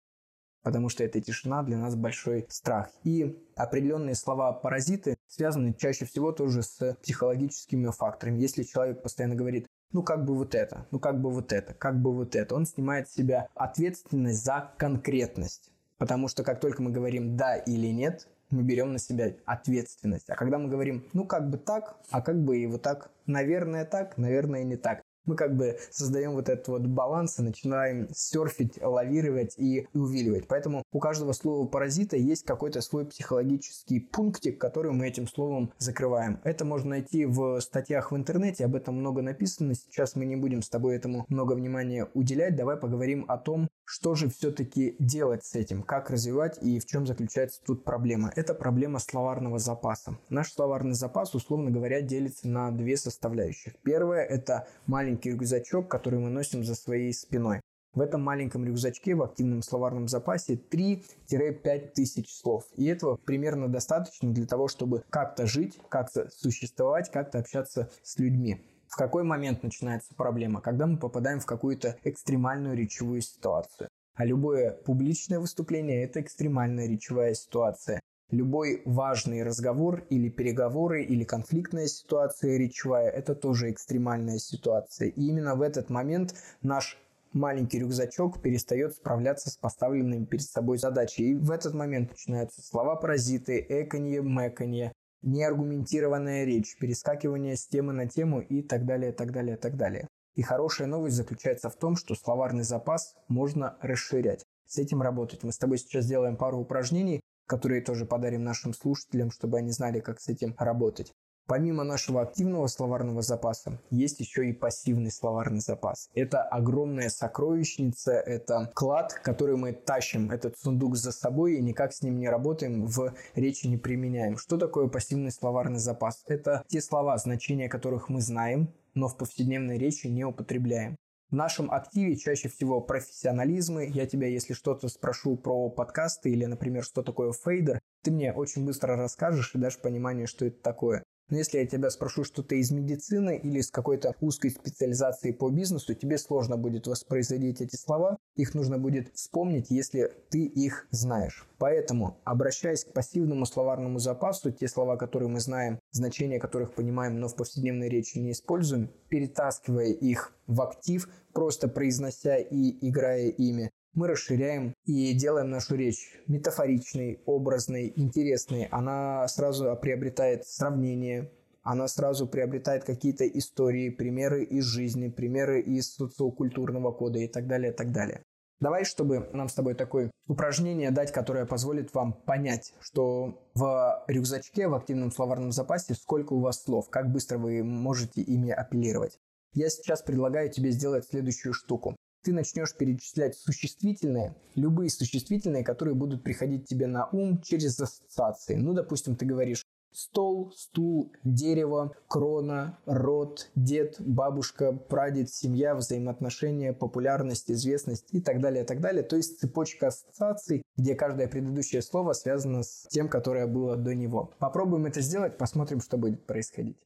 Потому что эта тишина для нас большой страх. И определенные слова-паразиты связаны чаще всего тоже с психологическими факторами. Если человек постоянно говорит ну как бы вот это, ну как бы вот это, как бы вот это. Он снимает с себя ответственность за конкретность. Потому что как только мы говорим «да» или «нет», мы берем на себя ответственность. А когда мы говорим «ну как бы так», а как бы и вот так, наверное так, наверное не так, мы как бы создаем вот этот вот баланс и начинаем серфить, лавировать и увиливать. Поэтому у каждого слова паразита есть какой-то свой психологический пунктик, который мы этим словом закрываем. Это можно найти в статьях в интернете, об этом много написано. Сейчас мы не будем с тобой этому много внимания уделять. Давай поговорим о том, что же все-таки делать с этим, как развивать и в чем заключается тут проблема. Это проблема словарного запаса. Наш словарный запас, условно говоря, делится на две составляющих. Первое – это маленький рюкзачок, который мы носим за своей спиной. В этом маленьком рюкзачке в активном словарном запасе 3-5 тысяч слов. И этого примерно достаточно для того, чтобы как-то жить, как-то существовать, как-то общаться с людьми. В какой момент начинается проблема? Когда мы попадаем в какую-то экстремальную речевую ситуацию. А любое публичное выступление – это экстремальная речевая ситуация. Любой важный разговор или переговоры или конфликтная ситуация речевая – это тоже экстремальная ситуация. И именно в этот момент наш маленький рюкзачок перестает справляться с поставленными перед собой задачей. И в этот момент начинаются слова-паразиты, эканье, мэканье, неаргументированная речь, перескакивание с темы на тему и так далее, так далее, так далее. И хорошая новость заключается в том, что словарный запас можно расширять. С этим работать. Мы с тобой сейчас сделаем пару упражнений, которые тоже подарим нашим слушателям, чтобы они знали, как с этим работать. Помимо нашего активного словарного запаса, есть еще и пассивный словарный запас. Это огромная сокровищница, это клад, который мы тащим, этот сундук за собой и никак с ним не работаем, в речи не применяем. Что такое пассивный словарный запас? Это те слова, значения которых мы знаем, но в повседневной речи не употребляем. В нашем активе чаще всего профессионализмы. Я тебя, если что-то спрошу про подкасты или, например, что такое фейдер, ты мне очень быстро расскажешь и дашь понимание, что это такое. Но если я тебя спрошу что-то из медицины или из какой-то узкой специализации по бизнесу, тебе сложно будет воспроизводить эти слова. Их нужно будет вспомнить, если ты их знаешь. Поэтому, обращаясь к пассивному словарному запасу, те слова, которые мы знаем, значения которых понимаем, но в повседневной речи не используем, перетаскивая их в актив, просто произнося и играя ими, мы расширяем и делаем нашу речь метафоричной, образной, интересной. Она сразу приобретает сравнение, она сразу приобретает какие-то истории, примеры из жизни, примеры из социокультурного кода и так далее, и так далее. Давай, чтобы нам с тобой такое упражнение дать, которое позволит вам понять, что в рюкзачке, в активном словарном запасе, сколько у вас слов, как быстро вы можете ими апеллировать. Я сейчас предлагаю тебе сделать следующую штуку ты начнешь перечислять существительные, любые существительные, которые будут приходить тебе на ум через ассоциации. Ну, допустим, ты говоришь стол, стул, дерево, крона, род, дед, бабушка, прадед, семья, взаимоотношения, популярность, известность и так далее, и так далее. То есть цепочка ассоциаций, где каждое предыдущее слово связано с тем, которое было до него. Попробуем это сделать, посмотрим, что будет происходить.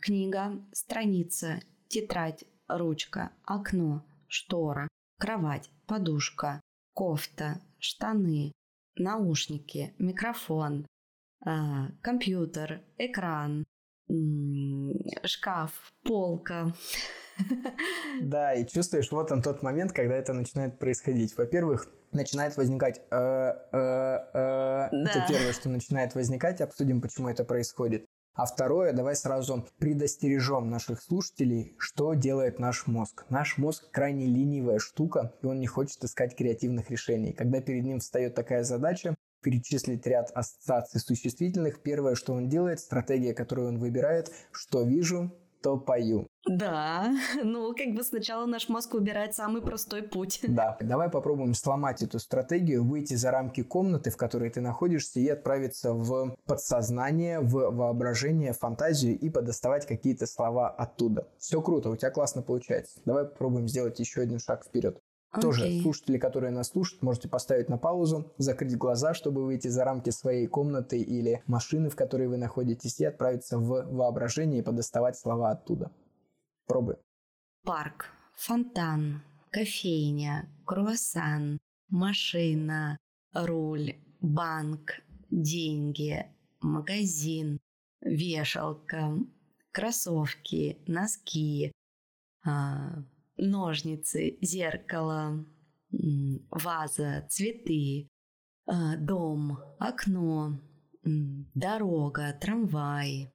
Книга, страница, тетрадь, ручка, окно, штора, кровать, подушка, кофта, штаны, наушники, микрофон, э, компьютер, экран, шкаф, полка. [LAUGHS] Да, и чувствуешь, вот он тот момент, когда это начинает происходить. Во-первых, начинает возникать... Э, э, э, да. Это первое, что начинает возникать. Обсудим, почему это происходит. А второе, давай сразу предостережем наших слушателей, что делает наш мозг. Наш мозг крайне ленивая штука, и он не хочет искать креативных решений. Когда перед ним встает такая задача, перечислить ряд ассоциаций существительных. Первое, что он делает, стратегия, которую он выбирает, что вижу, то пою. Да, [LAUGHS] ну как бы сначала наш мозг выбирает самый простой путь. [LAUGHS] Да, давай попробуем сломать эту стратегию, выйти за рамки комнаты, в которой ты находишься, и отправиться в подсознание, в воображение, фантазию и подоставать какие-то слова оттуда. Все круто, у тебя классно получается. Давай попробуем сделать еще один шаг вперед. Okay. Тоже слушатели, которые нас слушают, можете поставить на паузу, закрыть глаза, чтобы выйти за рамки своей комнаты или машины, в которой вы находитесь, и отправиться в воображение и подоставать слова оттуда. Пробуй. Парк, фонтан, кофейня, круассан, машина, руль, банк, деньги, магазин, вешалка, кроссовки, носки, а, ножницы, зеркало, ваза, цветы, а, дом, окно, дорога, трамвай.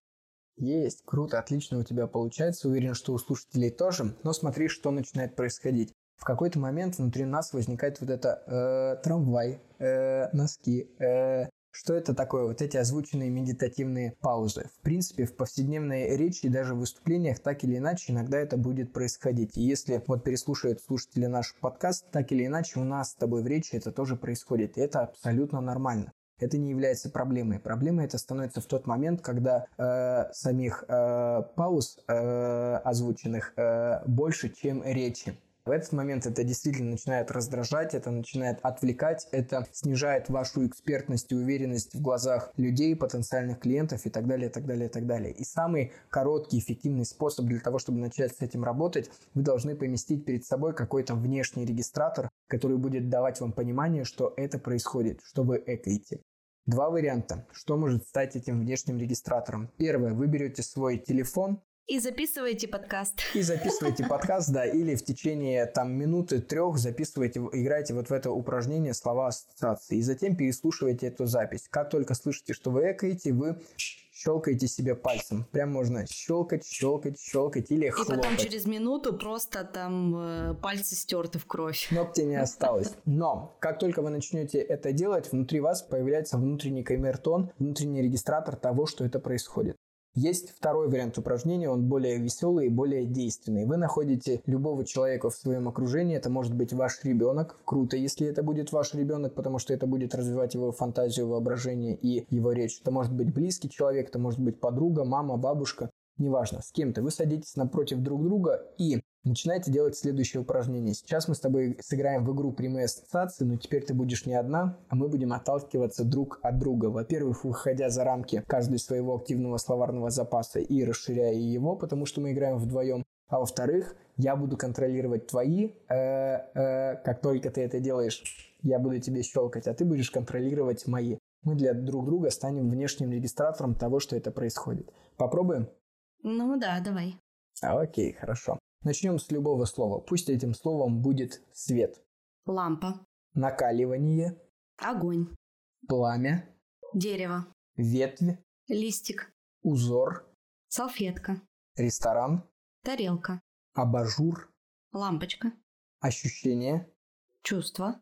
Есть, круто, отлично у тебя получается. Уверен, что у слушателей тоже. Но смотри, что начинает происходить. В какой-то момент внутри нас возникает вот это э, трамвай, э, носки, э, что это такое? Вот эти озвученные медитативные паузы. В принципе, в повседневной речи и даже в выступлениях так или иначе иногда это будет происходить. И если вот переслушают слушатели наш подкаст, так или иначе у нас с тобой в речи это тоже происходит. И это абсолютно нормально. Это не является проблемой. Проблемой это становится в тот момент, когда э, самих э, пауз э, озвученных э, больше, чем речи. В этот момент это действительно начинает раздражать, это начинает отвлекать, это снижает вашу экспертность и уверенность в глазах людей, потенциальных клиентов и так далее, и так далее, и так далее. И самый короткий, эффективный способ для того, чтобы начать с этим работать, вы должны поместить перед собой какой-то внешний регистратор, который будет давать вам понимание, что это происходит, что вы экаете. Два варианта. Что может стать этим внешним регистратором? Первое. Вы берете свой телефон, и записывайте подкаст. И записывайте подкаст, да, или в течение там минуты трех записывайте, играйте вот в это упражнение слова ассоциации. И затем переслушивайте эту запись. Как только слышите, что вы экаете, вы щелкаете себе пальцем. Прям можно щелкать, щелкать, щелкать или хлопать. И потом через минуту просто там э, пальцы стерты в кровь. Ногти не осталось. Но как только вы начнете это делать, внутри вас появляется внутренний камертон, внутренний регистратор того, что это происходит. Есть второй вариант упражнения, он более веселый и более действенный. Вы находите любого человека в своем окружении, это может быть ваш ребенок. Круто, если это будет ваш ребенок, потому что это будет развивать его фантазию, воображение и его речь. Это может быть близкий человек, это может быть подруга, мама, бабушка неважно, с кем-то, вы садитесь напротив друг друга и начинаете делать следующее упражнение. Сейчас мы с тобой сыграем в игру прямые ассоциации, но теперь ты будешь не одна, а мы будем отталкиваться друг от друга. Во-первых, выходя за рамки каждого своего активного словарного запаса и расширяя его, потому что мы играем вдвоем. А во-вторых, я буду контролировать твои, э, э, как только ты это делаешь, я буду тебе щелкать, а ты будешь контролировать мои. Мы для друг друга станем внешним регистратором того, что это происходит. Попробуем? Ну да, давай. А, окей, хорошо. Начнем с любого слова. Пусть этим словом будет свет. Лампа. Накаливание. Огонь. Пламя. Дерево. Ветвь. Листик. Узор. Салфетка. Ресторан. Тарелка. Абажур. Лампочка. Ощущение. Чувство.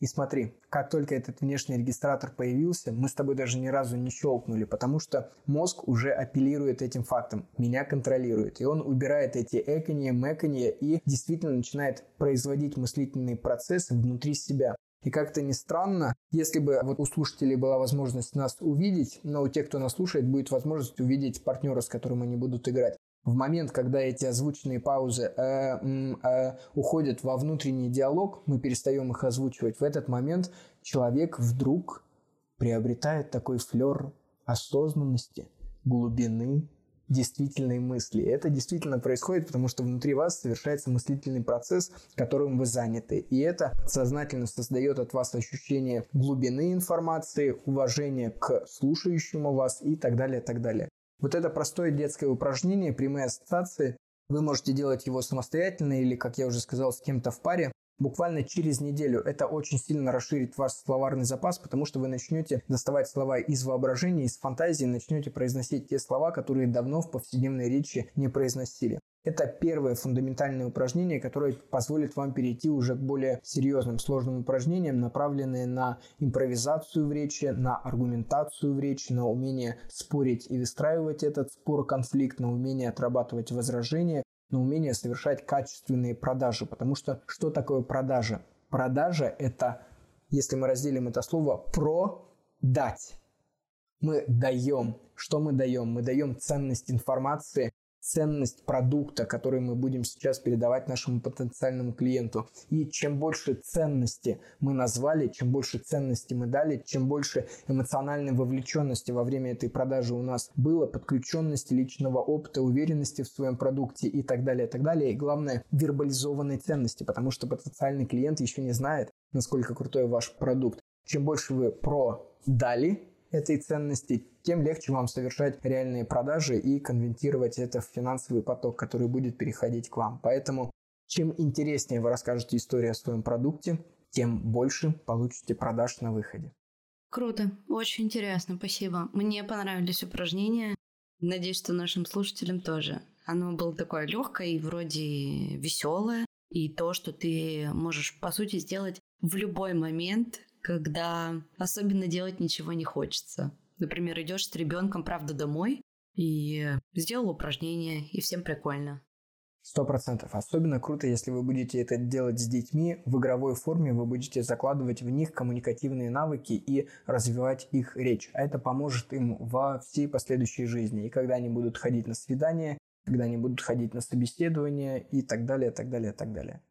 И смотри, как только этот внешний регистратор появился, мы с тобой даже ни разу не щелкнули, потому что мозг уже апеллирует этим фактом, меня контролирует. И он убирает эти эканье, мэканье и действительно начинает производить мыслительные процессы внутри себя. И как-то не странно, если бы вот у слушателей была возможность нас увидеть, но у тех, кто нас слушает, будет возможность увидеть партнера, с которым они будут играть в момент, когда эти озвученные паузы э, э, уходят во внутренний диалог, мы перестаем их озвучивать. В этот момент человек вдруг приобретает такой флер осознанности, глубины, действительной мысли. Это действительно происходит, потому что внутри вас совершается мыслительный процесс, которым вы заняты. И это сознательно создает от вас ощущение глубины информации, уважения к слушающему вас и так далее, так далее. Вот это простое детское упражнение, прямые ассоциации, вы можете делать его самостоятельно или, как я уже сказал, с кем-то в паре. Буквально через неделю это очень сильно расширит ваш словарный запас, потому что вы начнете доставать слова из воображения, из фантазии, начнете произносить те слова, которые давно в повседневной речи не произносили. Это первое фундаментальное упражнение, которое позволит вам перейти уже к более серьезным, сложным упражнениям, направленные на импровизацию в речи, на аргументацию в речи, на умение спорить и выстраивать этот спор, конфликт, на умение отрабатывать возражения, на умение совершать качественные продажи. Потому что что такое продажа? Продажа – это, если мы разделим это слово, продать. Мы даем. Что мы даем? Мы даем ценность информации, ценность продукта, который мы будем сейчас передавать нашему потенциальному клиенту. И чем больше ценности мы назвали, чем больше ценности мы дали, чем больше эмоциональной вовлеченности во время этой продажи у нас было, подключенности личного опыта, уверенности в своем продукте и так далее, и так далее. И главное, вербализованной ценности, потому что потенциальный клиент еще не знает, насколько крутой ваш продукт. Чем больше вы продали, этой ценности, тем легче вам совершать реальные продажи и конвертировать это в финансовый поток, который будет переходить к вам. Поэтому чем интереснее вы расскажете историю о своем продукте, тем больше получите продаж на выходе. Круто, очень интересно, спасибо. Мне понравились упражнения. Надеюсь, что нашим слушателям тоже. Оно было такое легкое и вроде веселое. И то, что ты можешь, по сути, сделать в любой момент, когда особенно делать ничего не хочется. Например, идешь с ребенком, правда, домой и сделал упражнение, и всем прикольно. Сто процентов. Особенно круто, если вы будете это делать с детьми в игровой форме, вы будете закладывать в них коммуникативные навыки и развивать их речь. А это поможет им во всей последующей жизни. И когда они будут ходить на свидания, когда они будут ходить на собеседование и так далее, так далее, так далее.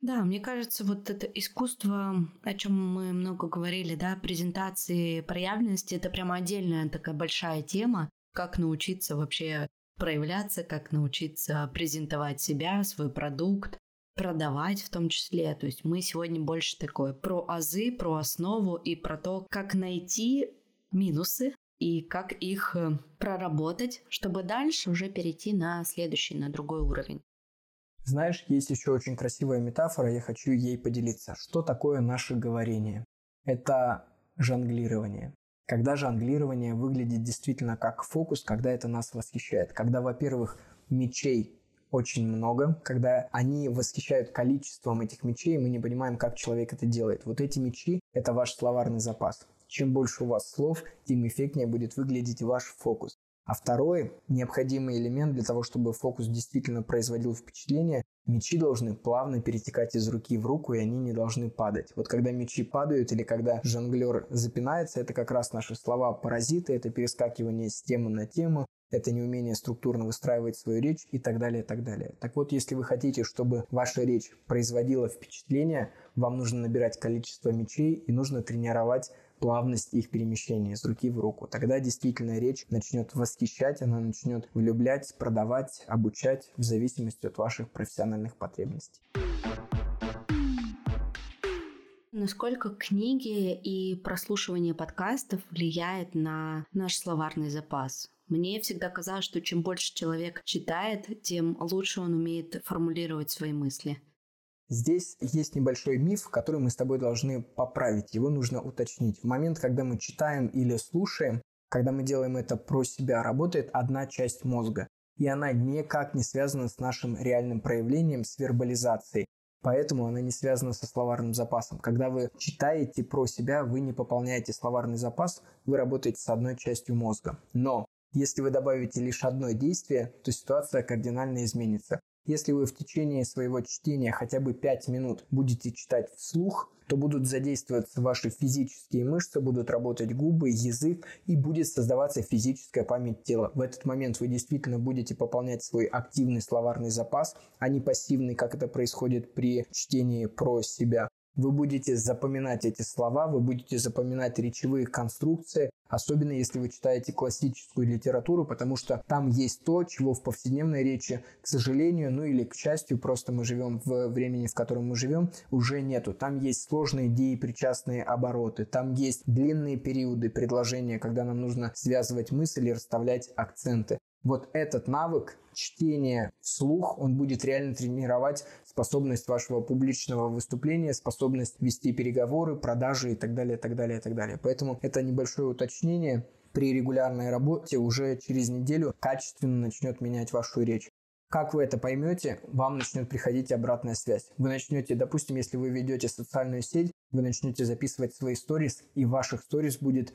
Да, мне кажется, вот это искусство, о чем мы много говорили, да, презентации проявленности, это прямо отдельная такая большая тема, как научиться вообще проявляться, как научиться презентовать себя, свой продукт, продавать в том числе. То есть мы сегодня больше такое про азы, про основу и про то, как найти минусы и как их э, проработать, чтобы дальше уже перейти на следующий, на другой уровень. Знаешь, есть еще очень красивая метафора, я хочу ей поделиться. Что такое наше говорение? Это жонглирование. Когда жонглирование выглядит действительно как фокус, когда это нас восхищает. Когда, во-первых, мечей очень много, когда они восхищают количеством этих мечей, мы не понимаем, как человек это делает. Вот эти мечи – это ваш словарный запас. Чем больше у вас слов, тем эффектнее будет выглядеть ваш фокус. А второй необходимый элемент для того, чтобы фокус действительно производил впечатление, мечи должны плавно перетекать из руки в руку, и они не должны падать. Вот когда мечи падают или когда жонглер запинается, это как раз наши слова паразиты, это перескакивание с темы на тему, это неумение структурно выстраивать свою речь и так далее, и так далее. Так вот, если вы хотите, чтобы ваша речь производила впечатление, вам нужно набирать количество мечей и нужно тренировать плавность их перемещения из руки в руку. Тогда действительно речь начнет восхищать, она начнет влюблять, продавать, обучать в зависимости от ваших профессиональных потребностей. Насколько книги и прослушивание подкастов влияет на наш словарный запас? Мне всегда казалось, что чем больше человек читает, тем лучше он умеет формулировать свои мысли. Здесь есть небольшой миф, который мы с тобой должны поправить, его нужно уточнить. В момент, когда мы читаем или слушаем, когда мы делаем это про себя, работает одна часть мозга, и она никак не связана с нашим реальным проявлением, с вербализацией. Поэтому она не связана со словарным запасом. Когда вы читаете про себя, вы не пополняете словарный запас, вы работаете с одной частью мозга. Но если вы добавите лишь одно действие, то ситуация кардинально изменится. Если вы в течение своего чтения хотя бы 5 минут будете читать вслух, то будут задействоваться ваши физические мышцы, будут работать губы, язык и будет создаваться физическая память тела. В этот момент вы действительно будете пополнять свой активный словарный запас, а не пассивный, как это происходит при чтении про себя. Вы будете запоминать эти слова, вы будете запоминать речевые конструкции, особенно если вы читаете классическую литературу, потому что там есть то, чего в повседневной речи, к сожалению, ну или к счастью, просто мы живем в времени, в котором мы живем, уже нету. Там есть сложные идеи, причастные обороты, там есть длинные периоды предложения, когда нам нужно связывать мысли и расставлять акценты. Вот этот навык чтения вслух, он будет реально тренировать способность вашего публичного выступления, способность вести переговоры, продажи и так далее, так далее, так далее. Поэтому это небольшое уточнение при регулярной работе уже через неделю качественно начнет менять вашу речь. Как вы это поймете, вам начнет приходить обратная связь. Вы начнете, допустим, если вы ведете социальную сеть, вы начнете записывать свои сторис, и в ваших сторис будет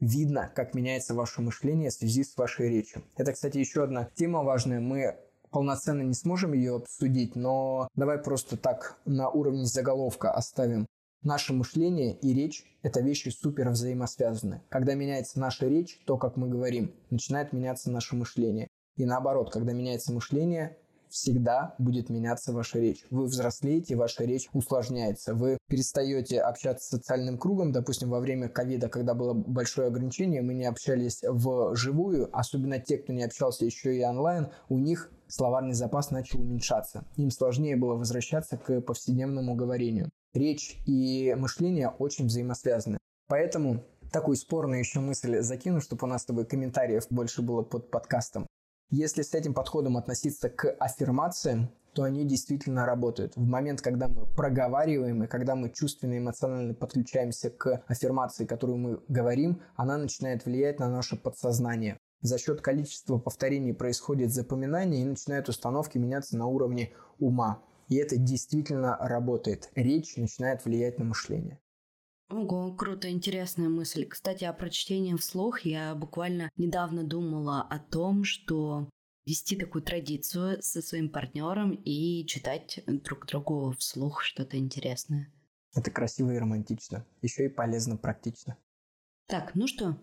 видно, как меняется ваше мышление в связи с вашей речью. Это, кстати, еще одна тема важная. Мы полноценно не сможем ее обсудить, но давай просто так на уровне заголовка оставим. Наше мышление и речь – это вещи супер взаимосвязаны. Когда меняется наша речь, то, как мы говорим, начинает меняться наше мышление. И наоборот, когда меняется мышление, всегда будет меняться ваша речь. Вы взрослеете, ваша речь усложняется. Вы перестаете общаться с социальным кругом. Допустим, во время ковида, когда было большое ограничение, мы не общались вживую. Особенно те, кто не общался еще и онлайн, у них словарный запас начал уменьшаться. Им сложнее было возвращаться к повседневному говорению. Речь и мышление очень взаимосвязаны. Поэтому такую спорную еще мысль закину, чтобы у нас с тобой комментариев больше было под подкастом. Если с этим подходом относиться к аффирмациям, то они действительно работают. В момент, когда мы проговариваем и когда мы чувственно и эмоционально подключаемся к аффирмации, которую мы говорим, она начинает влиять на наше подсознание. За счет количества повторений происходит запоминание и начинают установки меняться на уровне ума. И это действительно работает. Речь начинает влиять на мышление. Ого, круто, интересная мысль. Кстати, о прочтении вслух я буквально недавно думала о том, что вести такую традицию со своим партнером и читать друг другу вслух что-то интересное. Это красиво и романтично. Еще и полезно, практично. Так, ну что,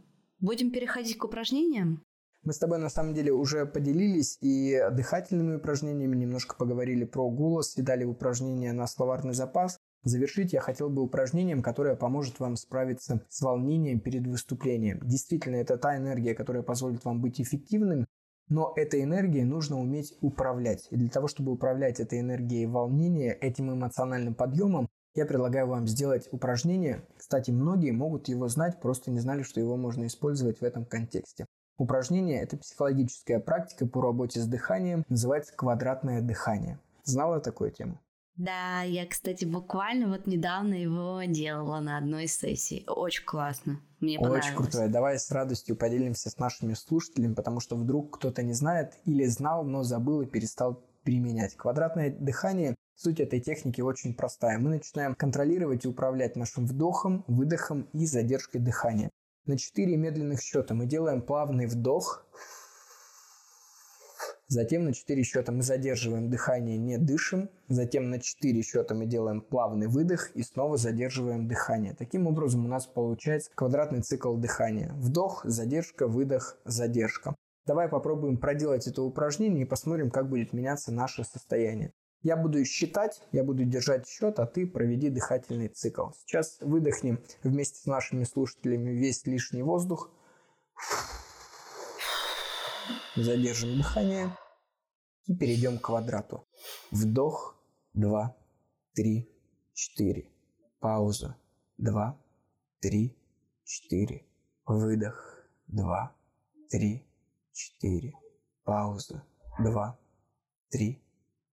будем переходить к упражнениям? Мы с тобой на самом деле уже поделились и дыхательными упражнениями, немножко поговорили про голос и дали упражнения на словарный запас. Завершить я хотел бы упражнением, которое поможет вам справиться с волнением перед выступлением. Действительно, это та энергия, которая позволит вам быть эффективным, но этой энергией нужно уметь управлять. И для того, чтобы управлять этой энергией волнения, этим эмоциональным подъемом, я предлагаю вам сделать упражнение. Кстати, многие могут его знать, просто не знали, что его можно использовать в этом контексте. Упражнение – это психологическая практика по работе с дыханием, называется квадратное дыхание. Знала такую тему? Да, я, кстати, буквально вот недавно его делала на одной сессии. Очень классно. Мне понравилось. Очень крутое. Давай с радостью поделимся с нашими слушателями, потому что вдруг кто-то не знает или знал, но забыл и перестал применять. Квадратное дыхание Суть этой техники очень простая. Мы начинаем контролировать и управлять нашим вдохом, выдохом и задержкой дыхания. На 4 медленных счета мы делаем плавный вдох, Затем на 4 счета мы задерживаем дыхание, не дышим. Затем на 4 счета мы делаем плавный выдох и снова задерживаем дыхание. Таким образом у нас получается квадратный цикл дыхания. Вдох, задержка, выдох, задержка. Давай попробуем проделать это упражнение и посмотрим, как будет меняться наше состояние. Я буду считать, я буду держать счет, а ты проведи дыхательный цикл. Сейчас выдохнем вместе с нашими слушателями весь лишний воздух. Задержим дыхание и перейдем к квадрату. Вдох, два, три, четыре. Пауза. Два, три, четыре. Выдох. Два, три, четыре. Пауза. Два, три,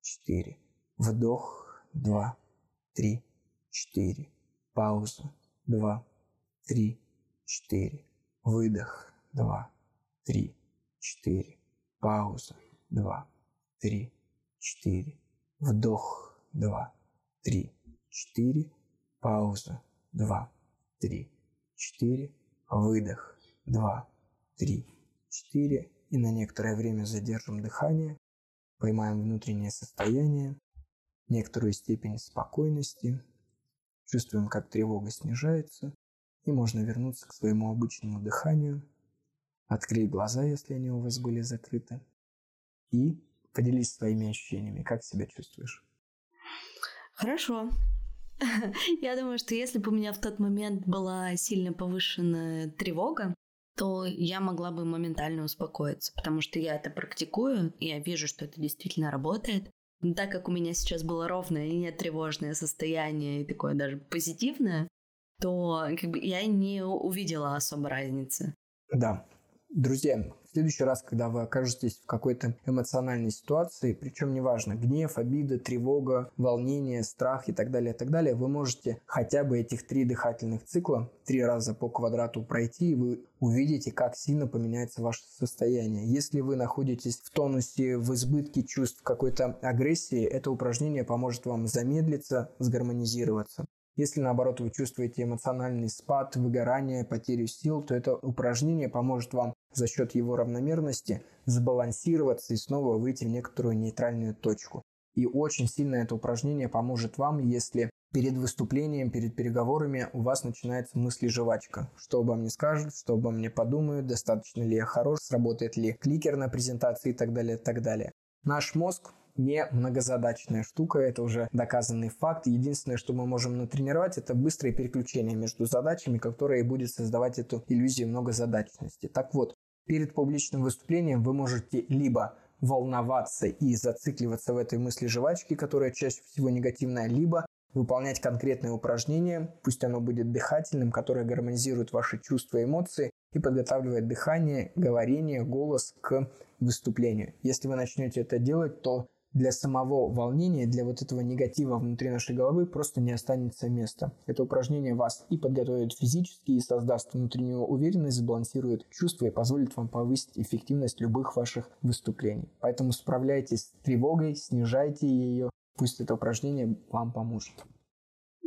четыре. Вдох. Два, три, четыре. Пауза. Два, три, четыре. Выдох. Два, три, четыре. Пауза. Два, три, четыре. Вдох, два, три, четыре. Пауза, два, три, четыре. Выдох, два, три, четыре. И на некоторое время задержим дыхание, поймаем внутреннее состояние, некоторую степень спокойности, чувствуем, как тревога снижается, и можно вернуться к своему обычному дыханию, открыть глаза, если они у вас были закрыты, и Поделись своими ощущениями, как себя чувствуешь? Хорошо. [LAUGHS] Я думаю, что если бы у меня в тот момент была сильно повышенная тревога, то я могла бы моментально успокоиться, потому что я это практикую, и я вижу, что это действительно работает. Но так как у меня сейчас было ровное и не тревожное состояние, и такое даже позитивное, то как бы, я не увидела особо разницы. Да. Друзья, в следующий раз, когда вы окажетесь в какой-то эмоциональной ситуации, причем неважно, гнев, обида, тревога, волнение, страх и так далее, и так далее, вы можете хотя бы этих три дыхательных цикла три раза по квадрату пройти, и вы увидите, как сильно поменяется ваше состояние. Если вы находитесь в тонусе, в избытке чувств какой-то агрессии, это упражнение поможет вам замедлиться, сгармонизироваться. Если, наоборот, вы чувствуете эмоциональный спад, выгорание, потерю сил, то это упражнение поможет вам за счет его равномерности сбалансироваться и снова выйти в некоторую нейтральную точку. И очень сильно это упражнение поможет вам, если перед выступлением, перед переговорами у вас начинается мысли-жвачка. Что обо мне скажут, что обо мне подумают, достаточно ли я хорош, сработает ли кликер на презентации и так далее, и так далее. Наш мозг не многозадачная штука, это уже доказанный факт. Единственное, что мы можем натренировать, это быстрое переключение между задачами, которое будет создавать эту иллюзию многозадачности. Так вот, перед публичным выступлением вы можете либо волноваться и зацикливаться в этой мысли жвачки, которая чаще всего негативная, либо выполнять конкретное упражнение, пусть оно будет дыхательным, которое гармонизирует ваши чувства и эмоции и подготавливает дыхание, говорение, голос к выступлению. Если вы начнете это делать, то для самого волнения, для вот этого негатива внутри нашей головы просто не останется места. Это упражнение вас и подготовит физически, и создаст внутреннюю уверенность, сбалансирует чувства и позволит вам повысить эффективность любых ваших выступлений. Поэтому справляйтесь с тревогой, снижайте ее, пусть это упражнение вам поможет.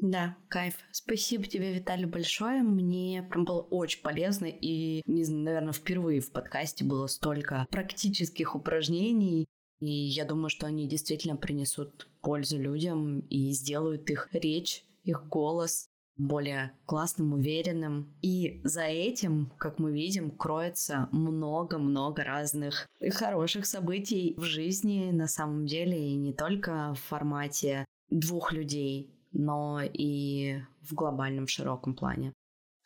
Да, кайф. Спасибо тебе, Виталий, большое. Мне прям было очень полезно. И, не знаю, наверное, впервые в подкасте было столько практических упражнений. И я думаю, что они действительно принесут пользу людям и сделают их речь, их голос более классным, уверенным. И за этим, как мы видим, кроется много-много разных хороших событий в жизни на самом деле, и не только в формате двух людей, но и в глобальном широком плане.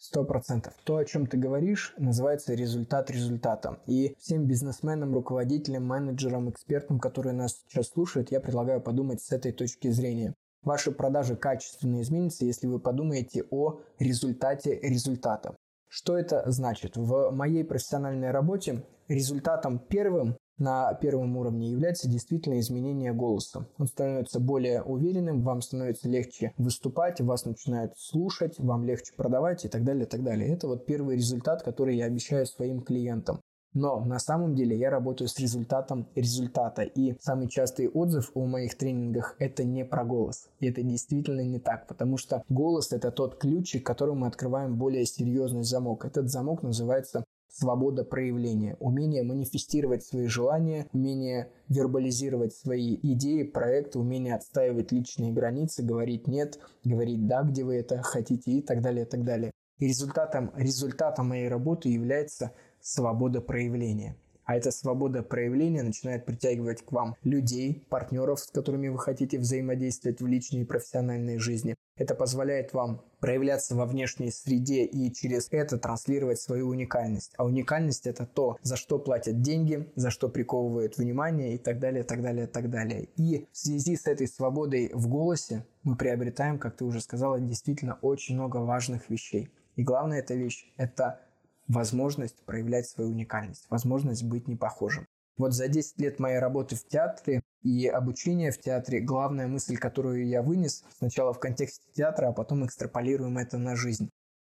Сто процентов. То, о чем ты говоришь, называется результат результата. И всем бизнесменам, руководителям, менеджерам, экспертам, которые нас сейчас слушают, я предлагаю подумать с этой точки зрения. Ваши продажи качественно изменятся, если вы подумаете о результате результата. Что это значит? В моей профессиональной работе результатом первым на первом уровне является действительно изменение голоса. Он становится более уверенным, вам становится легче выступать, вас начинают слушать, вам легче продавать и так далее, и так далее. Это вот первый результат, который я обещаю своим клиентам. Но на самом деле я работаю с результатом результата. И самый частый отзыв о моих тренингах – это не про голос. И это действительно не так, потому что голос – это тот ключик, которым мы открываем более серьезный замок. Этот замок называется свобода проявления, умение манифестировать свои желания, умение вербализировать свои идеи, проекты, умение отстаивать личные границы, говорить «нет», говорить «да», где вы это хотите и так далее, и так далее. И результатом, результатом моей работы является свобода проявления. А эта свобода проявления начинает притягивать к вам людей, партнеров, с которыми вы хотите взаимодействовать в личной и профессиональной жизни. Это позволяет вам проявляться во внешней среде и через это транслировать свою уникальность. А уникальность это то, за что платят деньги, за что приковывают внимание и так далее, так далее, так далее. И в связи с этой свободой в голосе мы приобретаем, как ты уже сказала, действительно очень много важных вещей. И главная эта вещь – это возможность проявлять свою уникальность, возможность быть непохожим. Вот за 10 лет моей работы в театре и обучения в театре главная мысль, которую я вынес сначала в контексте театра, а потом экстраполируем это на жизнь.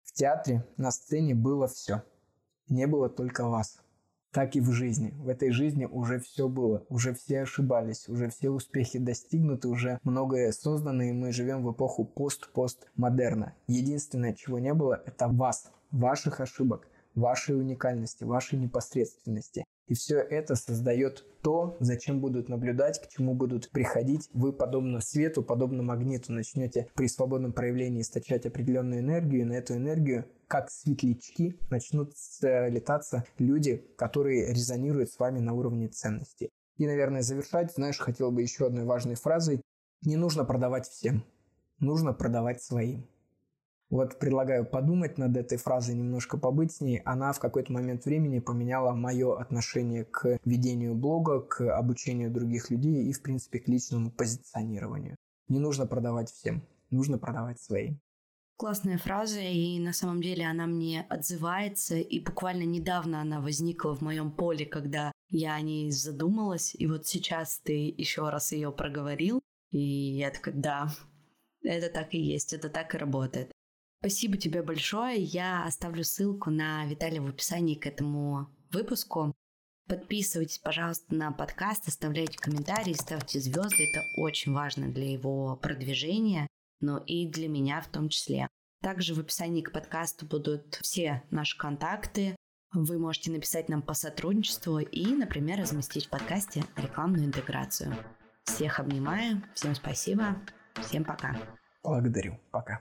В театре на сцене было все. Не было только вас. Так и в жизни. В этой жизни уже все было, уже все ошибались, уже все успехи достигнуты, уже многое создано, и мы живем в эпоху пост-пост-модерна. Единственное, чего не было, это вас, ваших ошибок, вашей уникальности, вашей непосредственности. И все это создает то, зачем будут наблюдать, к чему будут приходить. Вы, подобно свету, подобно магниту, начнете при свободном проявлении источать определенную энергию, и на эту энергию как светлячки начнут летаться люди, которые резонируют с вами на уровне ценностей. И, наверное, завершать, знаешь, хотел бы еще одной важной фразой. Не нужно продавать всем, нужно продавать своим. Вот предлагаю подумать над этой фразой, немножко побыть с ней. Она в какой-то момент времени поменяла мое отношение к ведению блога, к обучению других людей и, в принципе, к личному позиционированию. Не нужно продавать всем, нужно продавать своим. Классная фраза, и на самом деле она мне отзывается, и буквально недавно она возникла в моем поле, когда я о ней задумалась, и вот сейчас ты еще раз ее проговорил, и я такая, да, это так и есть, это так и работает. Спасибо тебе большое. Я оставлю ссылку на Виталия в описании к этому выпуску. Подписывайтесь, пожалуйста, на подкаст, оставляйте комментарии, ставьте звезды. Это очень важно для его продвижения, но и для меня в том числе. Также в описании к подкасту будут все наши контакты. Вы можете написать нам по сотрудничеству и, например, разместить в подкасте рекламную интеграцию. Всех обнимаю, всем спасибо, всем пока. Благодарю, пока.